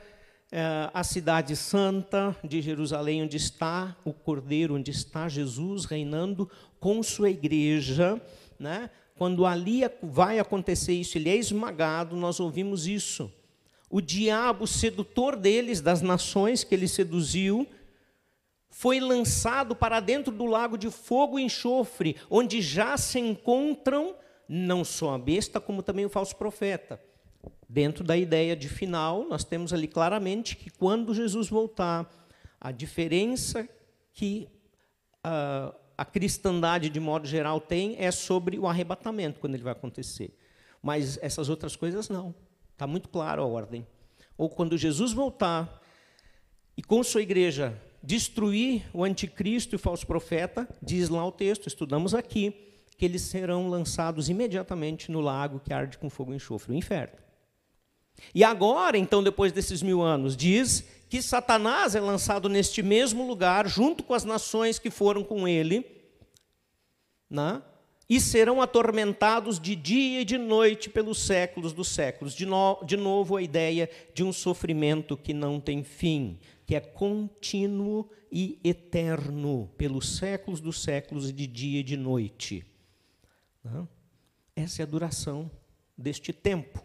eh, a cidade santa de Jerusalém, onde está o Cordeiro, onde está Jesus reinando com sua igreja, né? Quando ali vai acontecer isso, ele é esmagado, nós ouvimos isso. O diabo, sedutor deles, das nações que ele seduziu, foi lançado para dentro do lago de fogo e enxofre, onde já se encontram não só a besta, como também o falso profeta. Dentro da ideia de final, nós temos ali claramente que quando Jesus voltar, a diferença que uh, a cristandade, de modo geral, tem é sobre o arrebatamento, quando ele vai acontecer. Mas essas outras coisas não. Está muito claro a ordem. Ou quando Jesus voltar e com sua igreja destruir o anticristo e o falso profeta, diz lá o texto, estudamos aqui, que eles serão lançados imediatamente no lago que arde com fogo e enxofre, o inferno. E agora, então, depois desses mil anos, diz que Satanás é lançado neste mesmo lugar, junto com as nações que foram com ele, né? e serão atormentados de dia e de noite pelos séculos dos séculos. De, no, de novo, a ideia de um sofrimento que não tem fim, que é contínuo e eterno, pelos séculos dos séculos, de dia e de noite. Né? Essa é a duração deste tempo.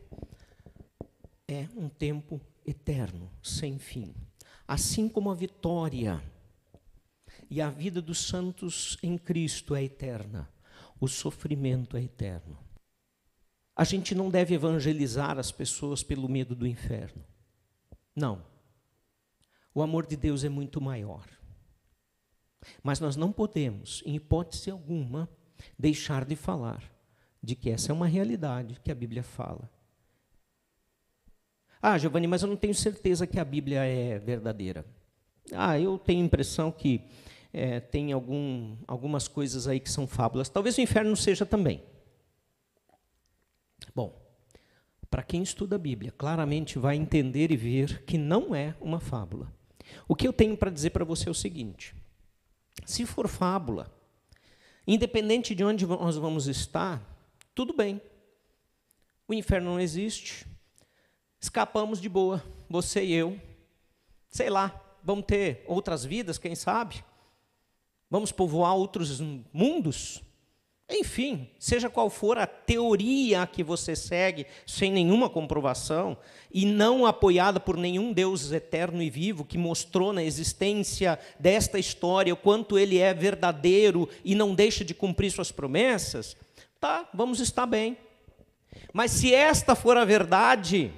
É um tempo eterno, sem fim. Assim como a vitória e a vida dos santos em Cristo é eterna, o sofrimento é eterno. A gente não deve evangelizar as pessoas pelo medo do inferno. Não. O amor de Deus é muito maior. Mas nós não podemos, em hipótese alguma, deixar de falar de que essa é uma realidade que a Bíblia fala. Ah, Giovanni, mas eu não tenho certeza que a Bíblia é verdadeira. Ah, eu tenho a impressão que é, tem algum, algumas coisas aí que são fábulas. Talvez o inferno seja também. Bom, para quem estuda a Bíblia, claramente vai entender e ver que não é uma fábula. O que eu tenho para dizer para você é o seguinte: se for fábula, independente de onde nós vamos estar, tudo bem. O inferno não existe. Escapamos de boa, você e eu. Sei lá, vamos ter outras vidas, quem sabe? Vamos povoar outros mundos? Enfim, seja qual for a teoria que você segue, sem nenhuma comprovação, e não apoiada por nenhum Deus eterno e vivo que mostrou na existência desta história o quanto ele é verdadeiro e não deixa de cumprir suas promessas, tá, vamos estar bem. Mas se esta for a verdade,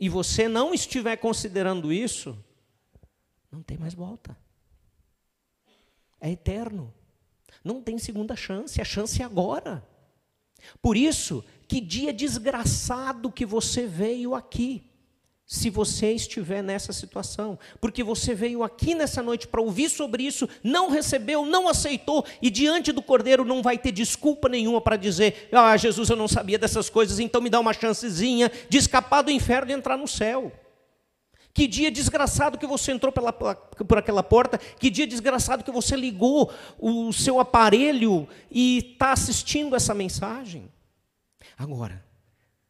e você não estiver considerando isso, não tem mais volta. É eterno. Não tem segunda chance, a chance é agora. Por isso, que dia desgraçado que você veio aqui, se você estiver nessa situação, porque você veio aqui nessa noite para ouvir sobre isso, não recebeu, não aceitou, e diante do Cordeiro não vai ter desculpa nenhuma para dizer: Ah, Jesus, eu não sabia dessas coisas, então me dá uma chancezinha de escapar do inferno e entrar no céu. Que dia desgraçado que você entrou pela, por aquela porta, que dia desgraçado que você ligou o seu aparelho e está assistindo essa mensagem. Agora,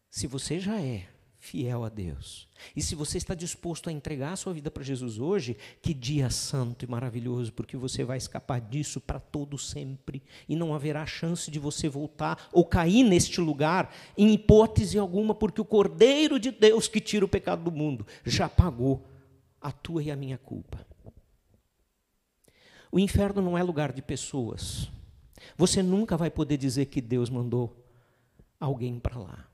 se você já é fiel a Deus. E se você está disposto a entregar a sua vida para Jesus hoje, que dia santo e maravilhoso, porque você vai escapar disso para todo sempre e não haverá chance de você voltar ou cair neste lugar em hipótese alguma, porque o Cordeiro de Deus que tira o pecado do mundo já pagou a tua e a minha culpa. O inferno não é lugar de pessoas. Você nunca vai poder dizer que Deus mandou alguém para lá.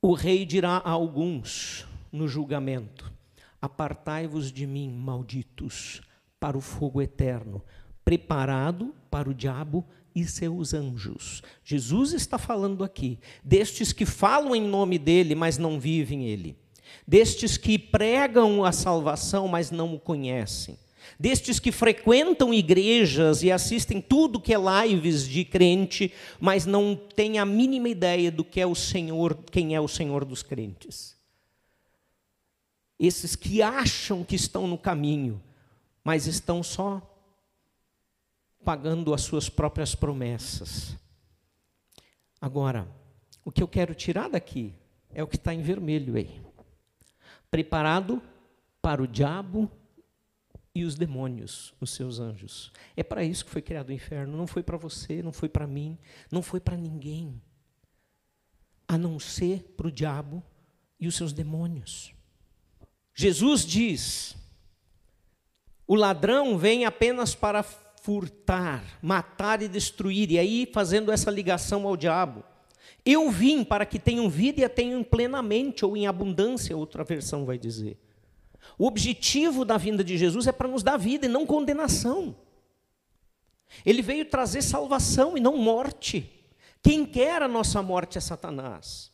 O rei dirá a alguns no julgamento: Apartai-vos de mim, malditos, para o fogo eterno, preparado para o diabo e seus anjos. Jesus está falando aqui destes que falam em nome dele, mas não vivem ele. Destes que pregam a salvação, mas não o conhecem destes que frequentam igrejas e assistem tudo que é lives de crente, mas não têm a mínima ideia do que é o Senhor, quem é o Senhor dos crentes. Esses que acham que estão no caminho, mas estão só pagando as suas próprias promessas. Agora, o que eu quero tirar daqui é o que está em vermelho aí. Preparado para o diabo e os demônios, os seus anjos. É para isso que foi criado o inferno. Não foi para você, não foi para mim, não foi para ninguém, a não ser para o diabo e os seus demônios. Jesus diz: o ladrão vem apenas para furtar, matar e destruir, e aí fazendo essa ligação ao diabo. Eu vim para que tenham vida e a tenham plenamente, ou em abundância, outra versão vai dizer. O objetivo da vinda de Jesus é para nos dar vida e não condenação. Ele veio trazer salvação e não morte. Quem quer a nossa morte é Satanás.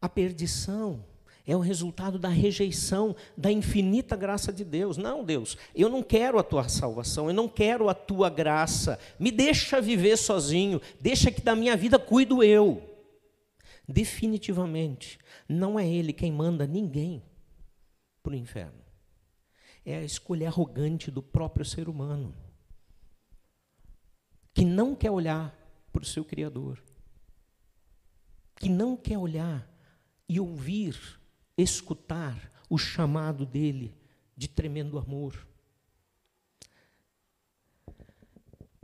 A perdição é o resultado da rejeição da infinita graça de Deus. Não, Deus, eu não quero a tua salvação, eu não quero a tua graça. Me deixa viver sozinho, deixa que da minha vida cuido eu. Definitivamente, não é Ele quem manda ninguém para o inferno. É a escolha arrogante do próprio ser humano, que não quer olhar para o seu Criador, que não quer olhar e ouvir, escutar o chamado dele de tremendo amor.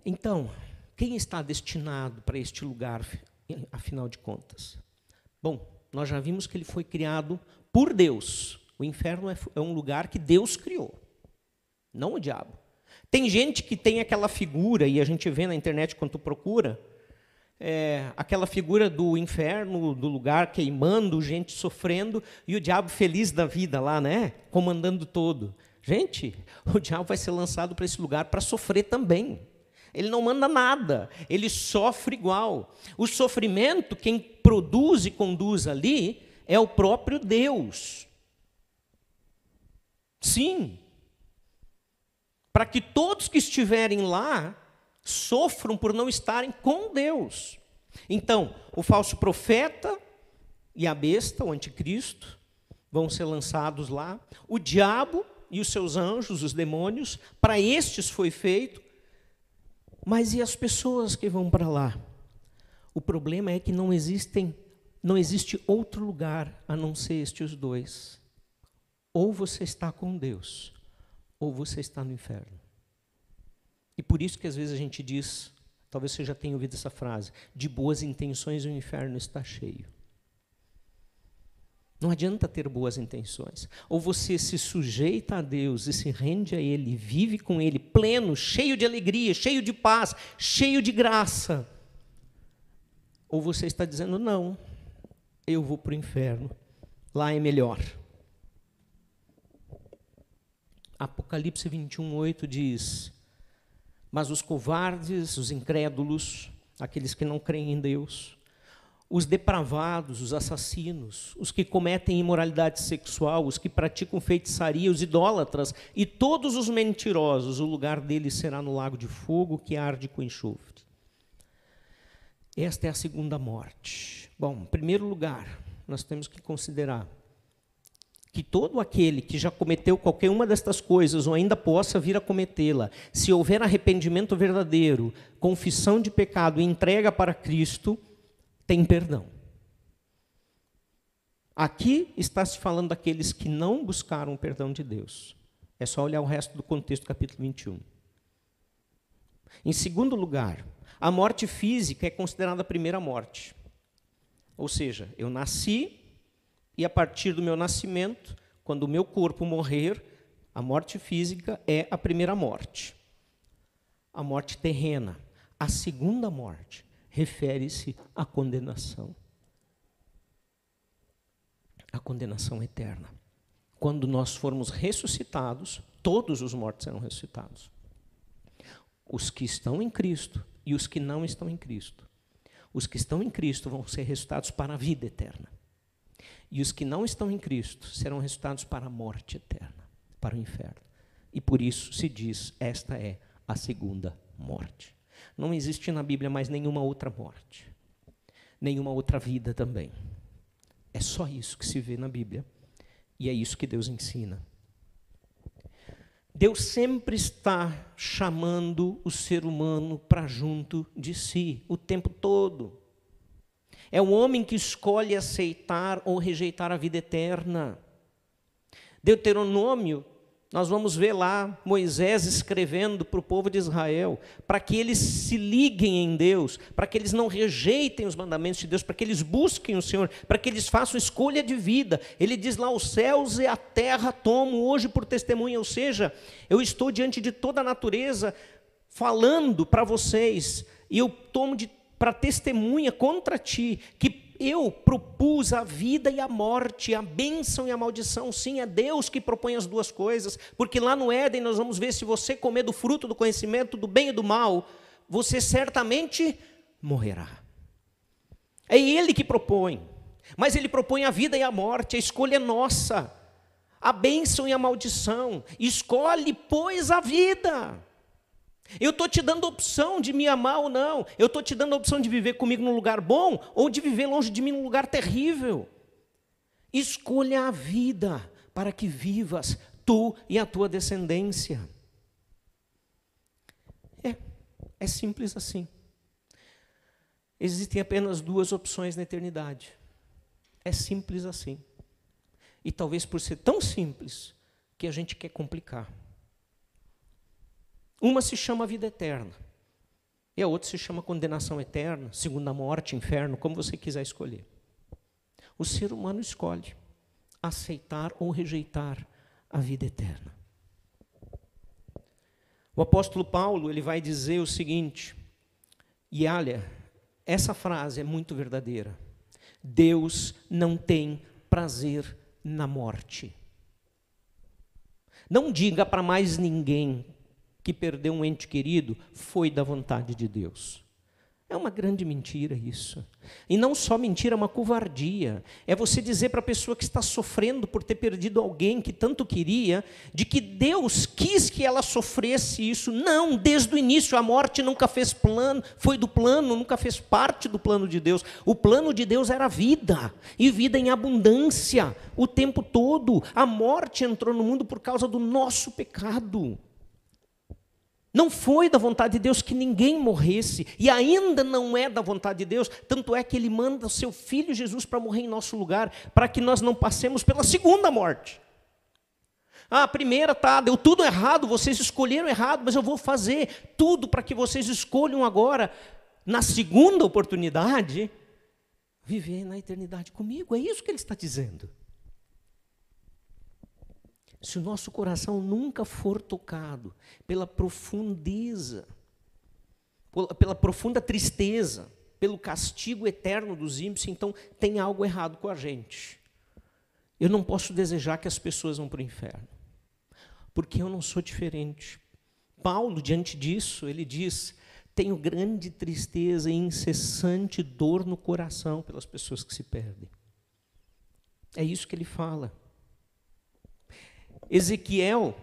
Então, quem está destinado para este lugar, afinal de contas? Bom, nós já vimos que ele foi criado por Deus, o inferno é, é um lugar que Deus criou, não o diabo. Tem gente que tem aquela figura, e a gente vê na internet quando tu procura, é, aquela figura do inferno, do lugar queimando, gente sofrendo, e o diabo feliz da vida lá, né? Comandando todo. Gente, o diabo vai ser lançado para esse lugar para sofrer também. Ele não manda nada, ele sofre igual. O sofrimento, quem produz e conduz ali, é o próprio Deus. Sim. Para que todos que estiverem lá sofram por não estarem com Deus. Então, o falso profeta e a besta, o anticristo, vão ser lançados lá. O diabo e os seus anjos, os demônios, para estes foi feito. Mas e as pessoas que vão para lá? O problema é que não existem, não existe outro lugar a não ser estes dois. Ou você está com Deus, ou você está no inferno. E por isso que às vezes a gente diz, talvez você já tenha ouvido essa frase, de boas intenções o inferno está cheio. Não adianta ter boas intenções. Ou você se sujeita a Deus e se rende a Ele, vive com Ele pleno, cheio de alegria, cheio de paz, cheio de graça. Ou você está dizendo, não, eu vou para o inferno, lá é melhor. Apocalipse 21, 8 diz: Mas os covardes, os incrédulos, aqueles que não creem em Deus, os depravados, os assassinos, os que cometem imoralidade sexual, os que praticam feitiçaria, os idólatras e todos os mentirosos, o lugar deles será no lago de fogo que arde com enxofre. Esta é a segunda morte. Bom, em primeiro lugar, nós temos que considerar que todo aquele que já cometeu qualquer uma destas coisas ou ainda possa vir a cometê-la, se houver arrependimento verdadeiro, confissão de pecado e entrega para Cristo, tem perdão. Aqui está se falando daqueles que não buscaram o perdão de Deus. É só olhar o resto do contexto do capítulo 21. Em segundo lugar, a morte física é considerada a primeira morte. Ou seja, eu nasci e a partir do meu nascimento, quando o meu corpo morrer, a morte física é a primeira morte. A morte terrena. A segunda morte refere-se à condenação a condenação eterna. Quando nós formos ressuscitados, todos os mortos serão ressuscitados. Os que estão em Cristo e os que não estão em Cristo. Os que estão em Cristo vão ser ressuscitados para a vida eterna. E os que não estão em Cristo serão ressuscitados para a morte eterna, para o inferno. E por isso se diz: esta é a segunda morte. Não existe na Bíblia mais nenhuma outra morte, nenhuma outra vida também. É só isso que se vê na Bíblia. E é isso que Deus ensina. Deus sempre está chamando o ser humano para junto de si, o tempo todo. É o homem que escolhe aceitar ou rejeitar a vida eterna. Deuteronômio nós vamos ver lá Moisés escrevendo para o povo de Israel, para que eles se liguem em Deus, para que eles não rejeitem os mandamentos de Deus, para que eles busquem o Senhor, para que eles façam escolha de vida. Ele diz lá: os céus e a terra tomo hoje por testemunha, ou seja, eu estou diante de toda a natureza falando para vocês, e eu tomo para testemunha contra ti, que eu propus a vida e a morte, a bênção e a maldição. Sim, é Deus que propõe as duas coisas, porque lá no Éden nós vamos ver se você comer do fruto do conhecimento do bem e do mal, você certamente morrerá. É Ele que propõe, mas Ele propõe a vida e a morte, a escolha é nossa, a bênção e a maldição. Escolhe, pois, a vida. Eu estou te dando a opção de me amar ou não. Eu estou te dando a opção de viver comigo num lugar bom ou de viver longe de mim num lugar terrível. Escolha a vida para que vivas tu e a tua descendência. É, é simples assim. Existem apenas duas opções na eternidade. É simples assim. E talvez por ser tão simples que a gente quer complicar. Uma se chama vida eterna, e a outra se chama condenação eterna, segunda morte, inferno, como você quiser escolher. O ser humano escolhe aceitar ou rejeitar a vida eterna. O apóstolo Paulo ele vai dizer o seguinte, e olha, essa frase é muito verdadeira. Deus não tem prazer na morte. Não diga para mais ninguém que perdeu um ente querido foi da vontade de Deus. É uma grande mentira isso. E não só mentira, é uma covardia. É você dizer para a pessoa que está sofrendo por ter perdido alguém que tanto queria, de que Deus quis que ela sofresse isso. Não, desde o início a morte nunca fez plano, foi do plano, nunca fez parte do plano de Deus. O plano de Deus era vida, e vida em abundância, o tempo todo. A morte entrou no mundo por causa do nosso pecado. Não foi da vontade de Deus que ninguém morresse, e ainda não é da vontade de Deus, tanto é que Ele manda o seu Filho Jesus para morrer em nosso lugar, para que nós não passemos pela segunda morte. Ah, a primeira tá, deu tudo errado, vocês escolheram errado, mas eu vou fazer tudo para que vocês escolham agora, na segunda oportunidade, viver na eternidade comigo. É isso que ele está dizendo se o nosso coração nunca for tocado pela profundeza, pela profunda tristeza, pelo castigo eterno dos ímpios, então tem algo errado com a gente. Eu não posso desejar que as pessoas vão para o inferno, porque eu não sou diferente. Paulo, diante disso, ele diz: tenho grande tristeza e incessante dor no coração pelas pessoas que se perdem. É isso que ele fala. Ezequiel,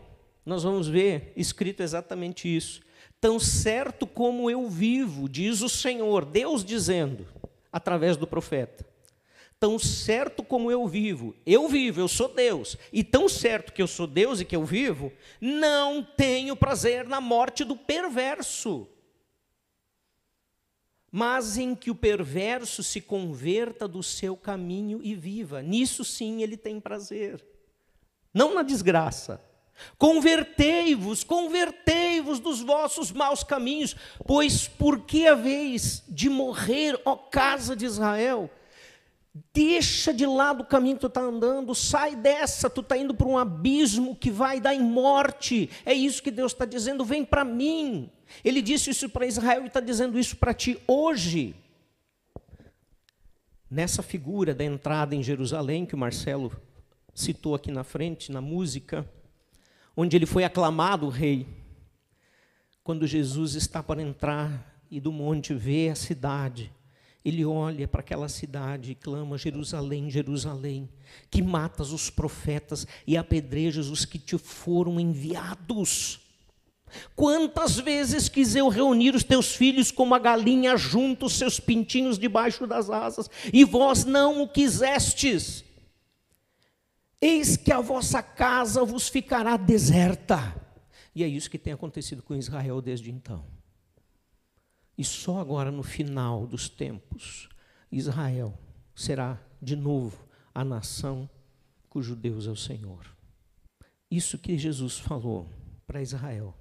nós vamos ver escrito exatamente isso. Tão certo como eu vivo, diz o Senhor, Deus dizendo, através do profeta. Tão certo como eu vivo, eu vivo, eu sou Deus, e tão certo que eu sou Deus e que eu vivo, não tenho prazer na morte do perverso, mas em que o perverso se converta do seu caminho e viva. Nisso sim ele tem prazer. Não na desgraça. Convertei-vos, convertei-vos dos vossos maus caminhos, pois por que haveis de morrer, ó casa de Israel? Deixa de lado o caminho que tu está andando, sai dessa, tu está indo para um abismo que vai dar em morte. É isso que Deus está dizendo, vem para mim. Ele disse isso para Israel e está dizendo isso para ti hoje. Nessa figura da entrada em Jerusalém, que o Marcelo citou aqui na frente, na música, onde ele foi aclamado rei, quando Jesus está para entrar e do monte vê a cidade, ele olha para aquela cidade e clama: Jerusalém, Jerusalém, que matas os profetas e apedrejas os que te foram enviados. Quantas vezes quis eu reunir os teus filhos como a galinha junta os seus pintinhos debaixo das asas, e vós não o quisestes. Eis que a vossa casa vos ficará deserta. E é isso que tem acontecido com Israel desde então. E só agora, no final dos tempos, Israel será de novo a nação cujo Deus é o Senhor. Isso que Jesus falou para Israel,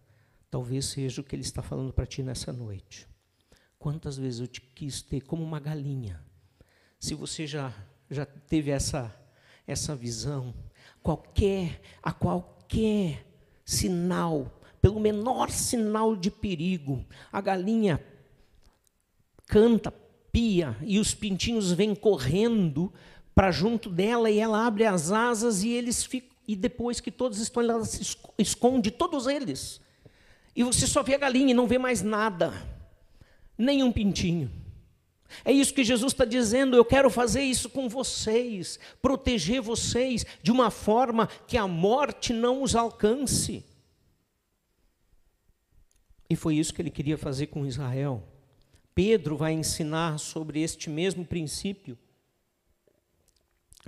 talvez seja o que ele está falando para ti nessa noite. Quantas vezes eu te quis ter como uma galinha? Se você já, já teve essa, essa visão, qualquer, a qualquer sinal, pelo menor sinal de perigo, a galinha canta, pia, e os pintinhos vêm correndo para junto dela e ela abre as asas e eles ficam. E depois que todos estão, ela se esconde, todos eles. E você só vê a galinha e não vê mais nada, nem um pintinho. É isso que Jesus está dizendo. Eu quero fazer isso com vocês, proteger vocês de uma forma que a morte não os alcance. E foi isso que ele queria fazer com Israel. Pedro vai ensinar sobre este mesmo princípio,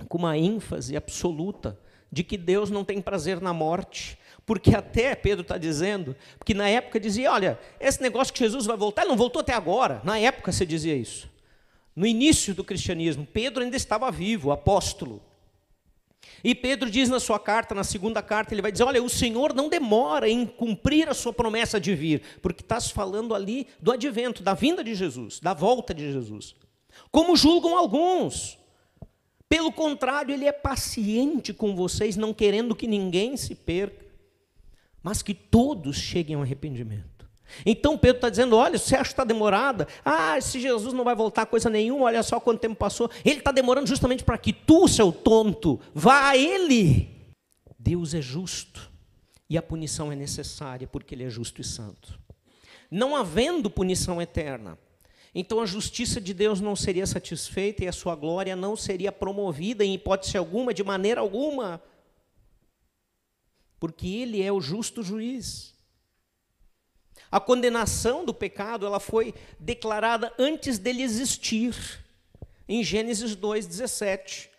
com uma ênfase absoluta, de que Deus não tem prazer na morte, porque até Pedro está dizendo, porque na época dizia: olha, esse negócio que Jesus vai voltar, ele não voltou até agora. Na época você dizia isso. No início do cristianismo, Pedro ainda estava vivo, apóstolo. E Pedro diz na sua carta, na segunda carta, ele vai dizer: Olha, o Senhor não demora em cumprir a sua promessa de vir, porque está se falando ali do advento, da vinda de Jesus, da volta de Jesus. Como julgam alguns. Pelo contrário, ele é paciente com vocês, não querendo que ninguém se perca, mas que todos cheguem ao arrependimento. Então Pedro está dizendo: olha, você acha que está demorada? Ah, se Jesus não vai voltar coisa nenhuma, olha só quanto tempo passou. Ele está demorando justamente para que tu, seu tonto, vá a Ele. Deus é justo e a punição é necessária porque Ele é justo e santo. Não havendo punição eterna, então a justiça de Deus não seria satisfeita e a sua glória não seria promovida em hipótese alguma, de maneira alguma, porque Ele é o justo juiz. A condenação do pecado, ela foi declarada antes dele existir, em Gênesis 2:17.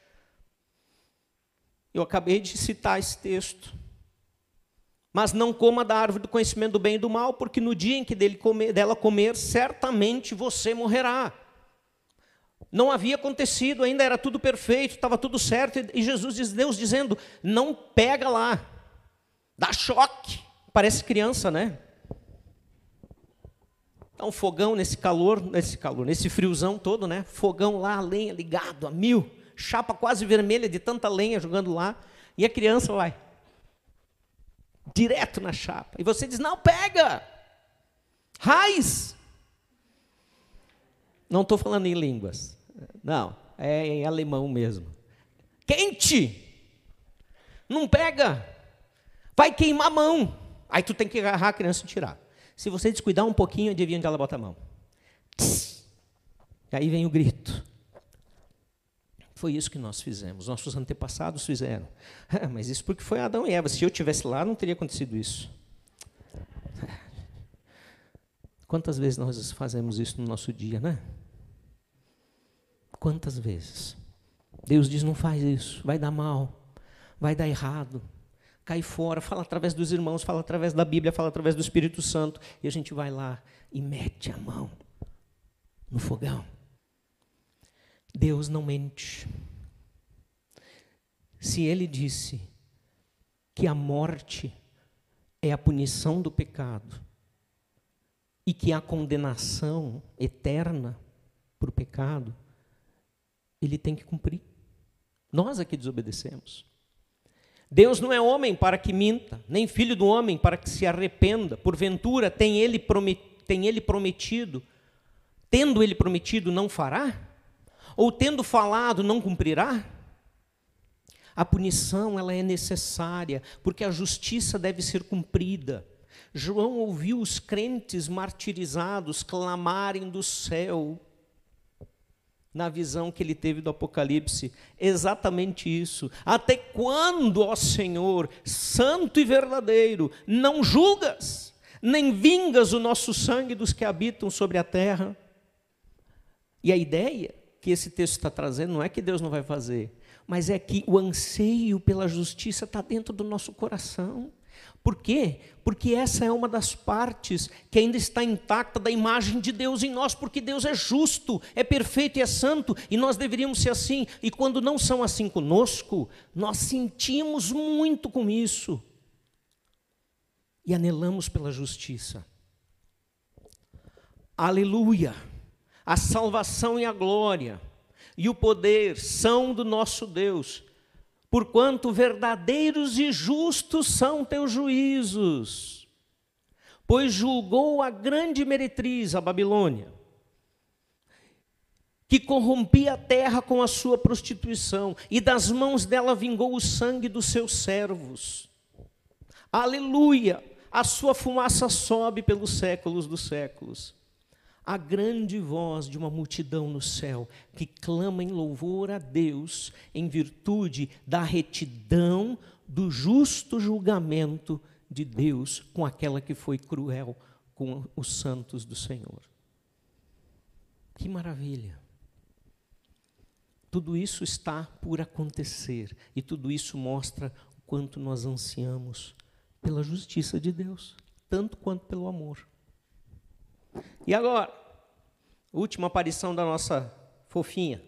Eu acabei de citar esse texto. Mas não coma da árvore do conhecimento do bem e do mal, porque no dia em que dele comer, dela comer, certamente você morrerá. Não havia acontecido, ainda era tudo perfeito, estava tudo certo, e Jesus diz, Deus dizendo: não pega lá, dá choque. Parece criança, né? Dá um fogão nesse calor, nesse calor, nesse friozão todo, né? Fogão lá, lenha ligado a mil, chapa quase vermelha de tanta lenha jogando lá, e a criança vai direto na chapa. E você diz: "Não pega! Raiz!" Não estou falando em línguas. Não, é em alemão mesmo. Quente! Não pega! Vai queimar a mão. Aí tu tem que agarrar a criança e tirar. Se você descuidar um pouquinho, adivinha onde ela bota a mão? E aí vem o grito. Foi isso que nós fizemos, nossos antepassados fizeram. Ah, mas isso porque foi Adão e Eva. Se eu tivesse lá, não teria acontecido isso. Quantas vezes nós fazemos isso no nosso dia, né? Quantas vezes? Deus diz: não faz isso, vai dar mal, vai dar errado cai fora, fala através dos irmãos, fala através da Bíblia, fala através do Espírito Santo, e a gente vai lá e mete a mão. no fogão. Deus não mente. Se ele disse que a morte é a punição do pecado e que a condenação eterna por pecado, ele tem que cumprir. Nós aqui desobedecemos. Deus não é homem para que minta, nem filho do homem para que se arrependa. Porventura, tem ele, tem ele prometido, tendo ele prometido, não fará? Ou tendo falado, não cumprirá? A punição ela é necessária, porque a justiça deve ser cumprida. João ouviu os crentes martirizados clamarem do céu na visão que ele teve do Apocalipse, exatamente isso. Até quando, ó Senhor, santo e verdadeiro, não julgas, nem vingas o nosso sangue dos que habitam sobre a terra? E a ideia que esse texto está trazendo não é que Deus não vai fazer, mas é que o anseio pela justiça está dentro do nosso coração. Por quê? Porque essa é uma das partes que ainda está intacta da imagem de Deus em nós, porque Deus é justo, é perfeito e é santo, e nós deveríamos ser assim. E quando não são assim conosco, nós sentimos muito com isso e anelamos pela justiça. Aleluia! A salvação e a glória e o poder são do nosso Deus porquanto verdadeiros e justos são teus juízos. Pois julgou a grande meretriz, a Babilônia, que corrompia a terra com a sua prostituição, e das mãos dela vingou o sangue dos seus servos. Aleluia! A sua fumaça sobe pelos séculos dos séculos a grande voz de uma multidão no céu que clama em louvor a Deus em virtude da retidão do justo julgamento de Deus com aquela que foi cruel com os santos do Senhor. Que maravilha! Tudo isso está por acontecer e tudo isso mostra o quanto nós ansiamos pela justiça de Deus, tanto quanto pelo amor. E agora, última aparição da nossa fofinha.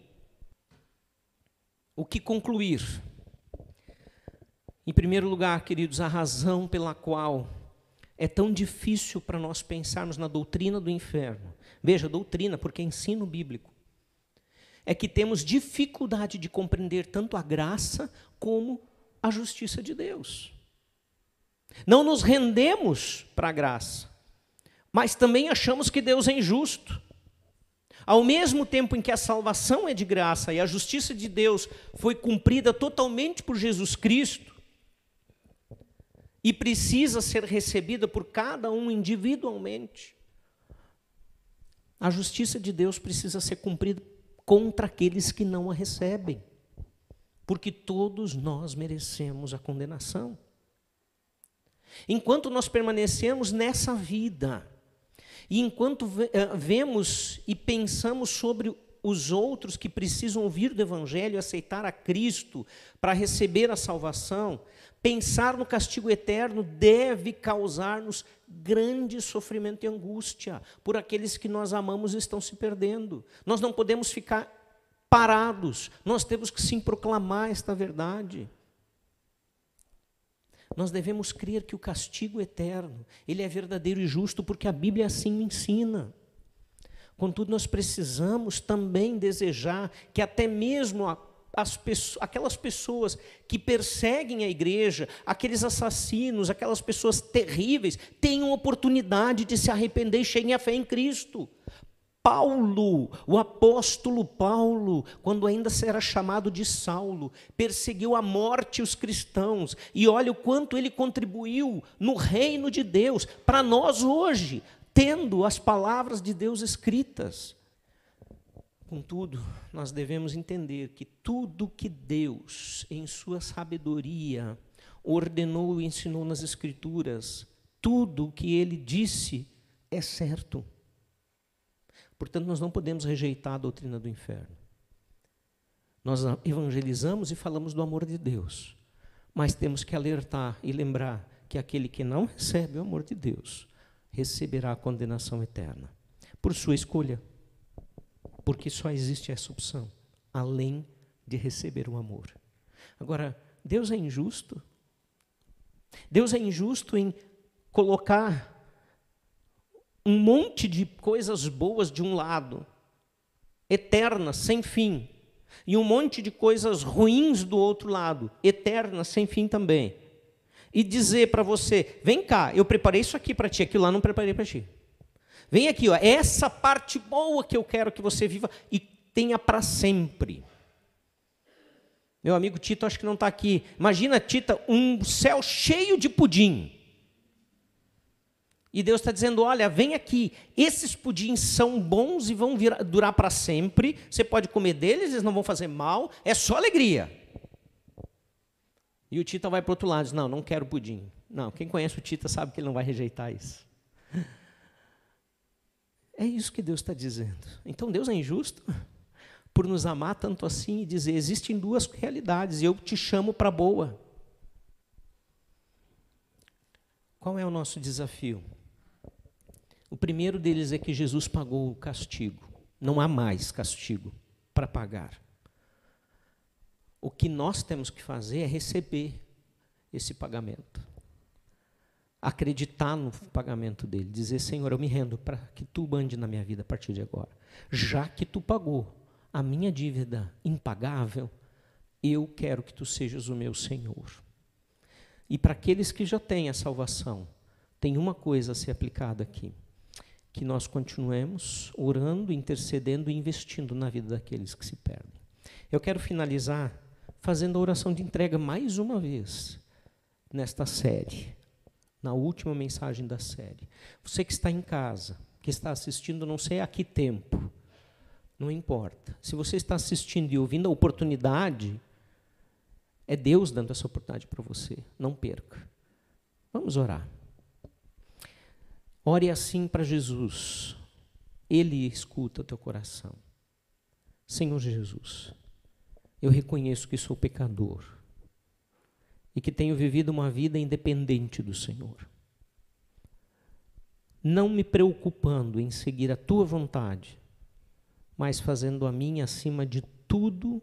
O que concluir? Em primeiro lugar, queridos, a razão pela qual é tão difícil para nós pensarmos na doutrina do inferno. Veja, doutrina, porque é ensino bíblico. É que temos dificuldade de compreender tanto a graça como a justiça de Deus. Não nos rendemos para a graça mas também achamos que Deus é injusto. Ao mesmo tempo em que a salvação é de graça e a justiça de Deus foi cumprida totalmente por Jesus Cristo, e precisa ser recebida por cada um individualmente, a justiça de Deus precisa ser cumprida contra aqueles que não a recebem, porque todos nós merecemos a condenação. Enquanto nós permanecemos nessa vida, e enquanto eh, vemos e pensamos sobre os outros que precisam ouvir do Evangelho aceitar a Cristo para receber a salvação, pensar no castigo eterno deve causar-nos grande sofrimento e angústia por aqueles que nós amamos e estão se perdendo. Nós não podemos ficar parados, nós temos que sim proclamar esta verdade. Nós devemos crer que o castigo eterno, ele é verdadeiro e justo porque a Bíblia assim ensina. Contudo, nós precisamos também desejar que até mesmo as pessoas, aquelas pessoas que perseguem a igreja, aqueles assassinos, aquelas pessoas terríveis, tenham oportunidade de se arrepender e cheguem à fé em Cristo. Paulo, o apóstolo Paulo, quando ainda era chamado de Saulo, perseguiu à morte os cristãos, e olha o quanto ele contribuiu no reino de Deus, para nós hoje, tendo as palavras de Deus escritas. Contudo, nós devemos entender que tudo que Deus, em sua sabedoria, ordenou e ensinou nas Escrituras, tudo o que ele disse é certo. Portanto, nós não podemos rejeitar a doutrina do inferno. Nós evangelizamos e falamos do amor de Deus, mas temos que alertar e lembrar que aquele que não recebe o amor de Deus receberá a condenação eterna, por sua escolha. porque só existe essa opção, além de receber o amor. Agora, Deus é injusto? Deus é injusto em colocar um monte de coisas boas de um lado, eternas, sem fim, e um monte de coisas ruins do outro lado, eternas, sem fim também. E dizer para você: vem cá, eu preparei isso aqui para ti, aquilo lá não preparei para ti. Vem aqui, ó, essa parte boa que eu quero que você viva e tenha para sempre. Meu amigo Tito, acho que não está aqui. Imagina, Tita, um céu cheio de pudim. E Deus está dizendo: olha, vem aqui, esses pudins são bons e vão durar para sempre. Você pode comer deles, eles não vão fazer mal, é só alegria. E o Tita vai para o outro lado, diz: não, não quero pudim. Não, quem conhece o Tita sabe que ele não vai rejeitar isso. É isso que Deus está dizendo. Então Deus é injusto? por nos amar tanto assim e dizer: existem duas realidades e eu te chamo para boa. Qual é o nosso desafio? O primeiro deles é que Jesus pagou o castigo. Não há mais castigo para pagar. O que nós temos que fazer é receber esse pagamento. Acreditar no pagamento dele, dizer: Senhor, eu me rendo para que tu mande na minha vida a partir de agora. Já que tu pagou, a minha dívida impagável, eu quero que tu sejas o meu Senhor. E para aqueles que já têm a salvação, tem uma coisa a ser aplicada aqui: que nós continuemos orando, intercedendo e investindo na vida daqueles que se perdem. Eu quero finalizar fazendo a oração de entrega mais uma vez nesta série, na última mensagem da série. Você que está em casa, que está assistindo, não sei a que tempo, não importa. Se você está assistindo e ouvindo a oportunidade, é Deus dando essa oportunidade para você. Não perca. Vamos orar. Ore assim para Jesus. Ele escuta o teu coração. Senhor Jesus, eu reconheço que sou pecador e que tenho vivido uma vida independente do Senhor. Não me preocupando em seguir a tua vontade, mas fazendo a minha acima de tudo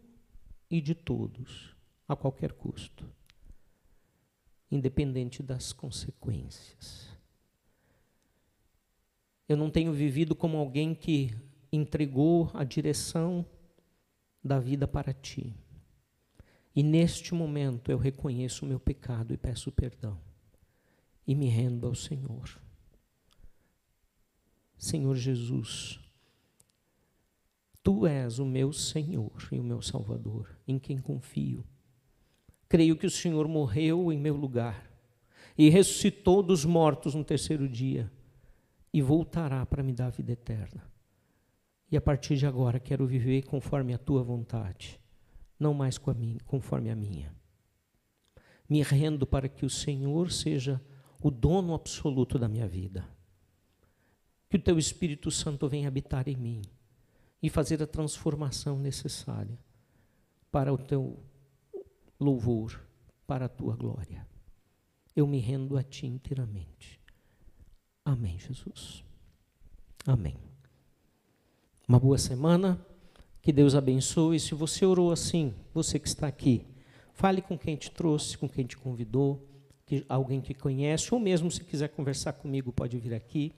e de todos, a qualquer custo, independente das consequências. Eu não tenho vivido como alguém que entregou a direção da vida para ti. E neste momento eu reconheço o meu pecado e peço perdão. E me rendo ao Senhor. Senhor Jesus, Tu és o meu Senhor e o meu Salvador, em quem confio. Creio que o Senhor morreu em meu lugar e ressuscitou dos mortos no terceiro dia e voltará para me dar a vida eterna. E a partir de agora quero viver conforme a tua vontade, não mais conforme a minha. Me rendo para que o Senhor seja o dono absoluto da minha vida. Que o teu Espírito Santo venha habitar em mim e fazer a transformação necessária para o teu louvor, para a tua glória. Eu me rendo a ti inteiramente. Amém, Jesus. Amém. Uma boa semana. Que Deus abençoe. Se você orou assim, você que está aqui, fale com quem te trouxe, com quem te convidou, que, alguém que conhece, ou mesmo se quiser conversar comigo, pode vir aqui,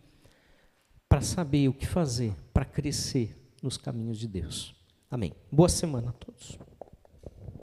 para saber o que fazer, para crescer nos caminhos de Deus. Amém. Boa semana a todos.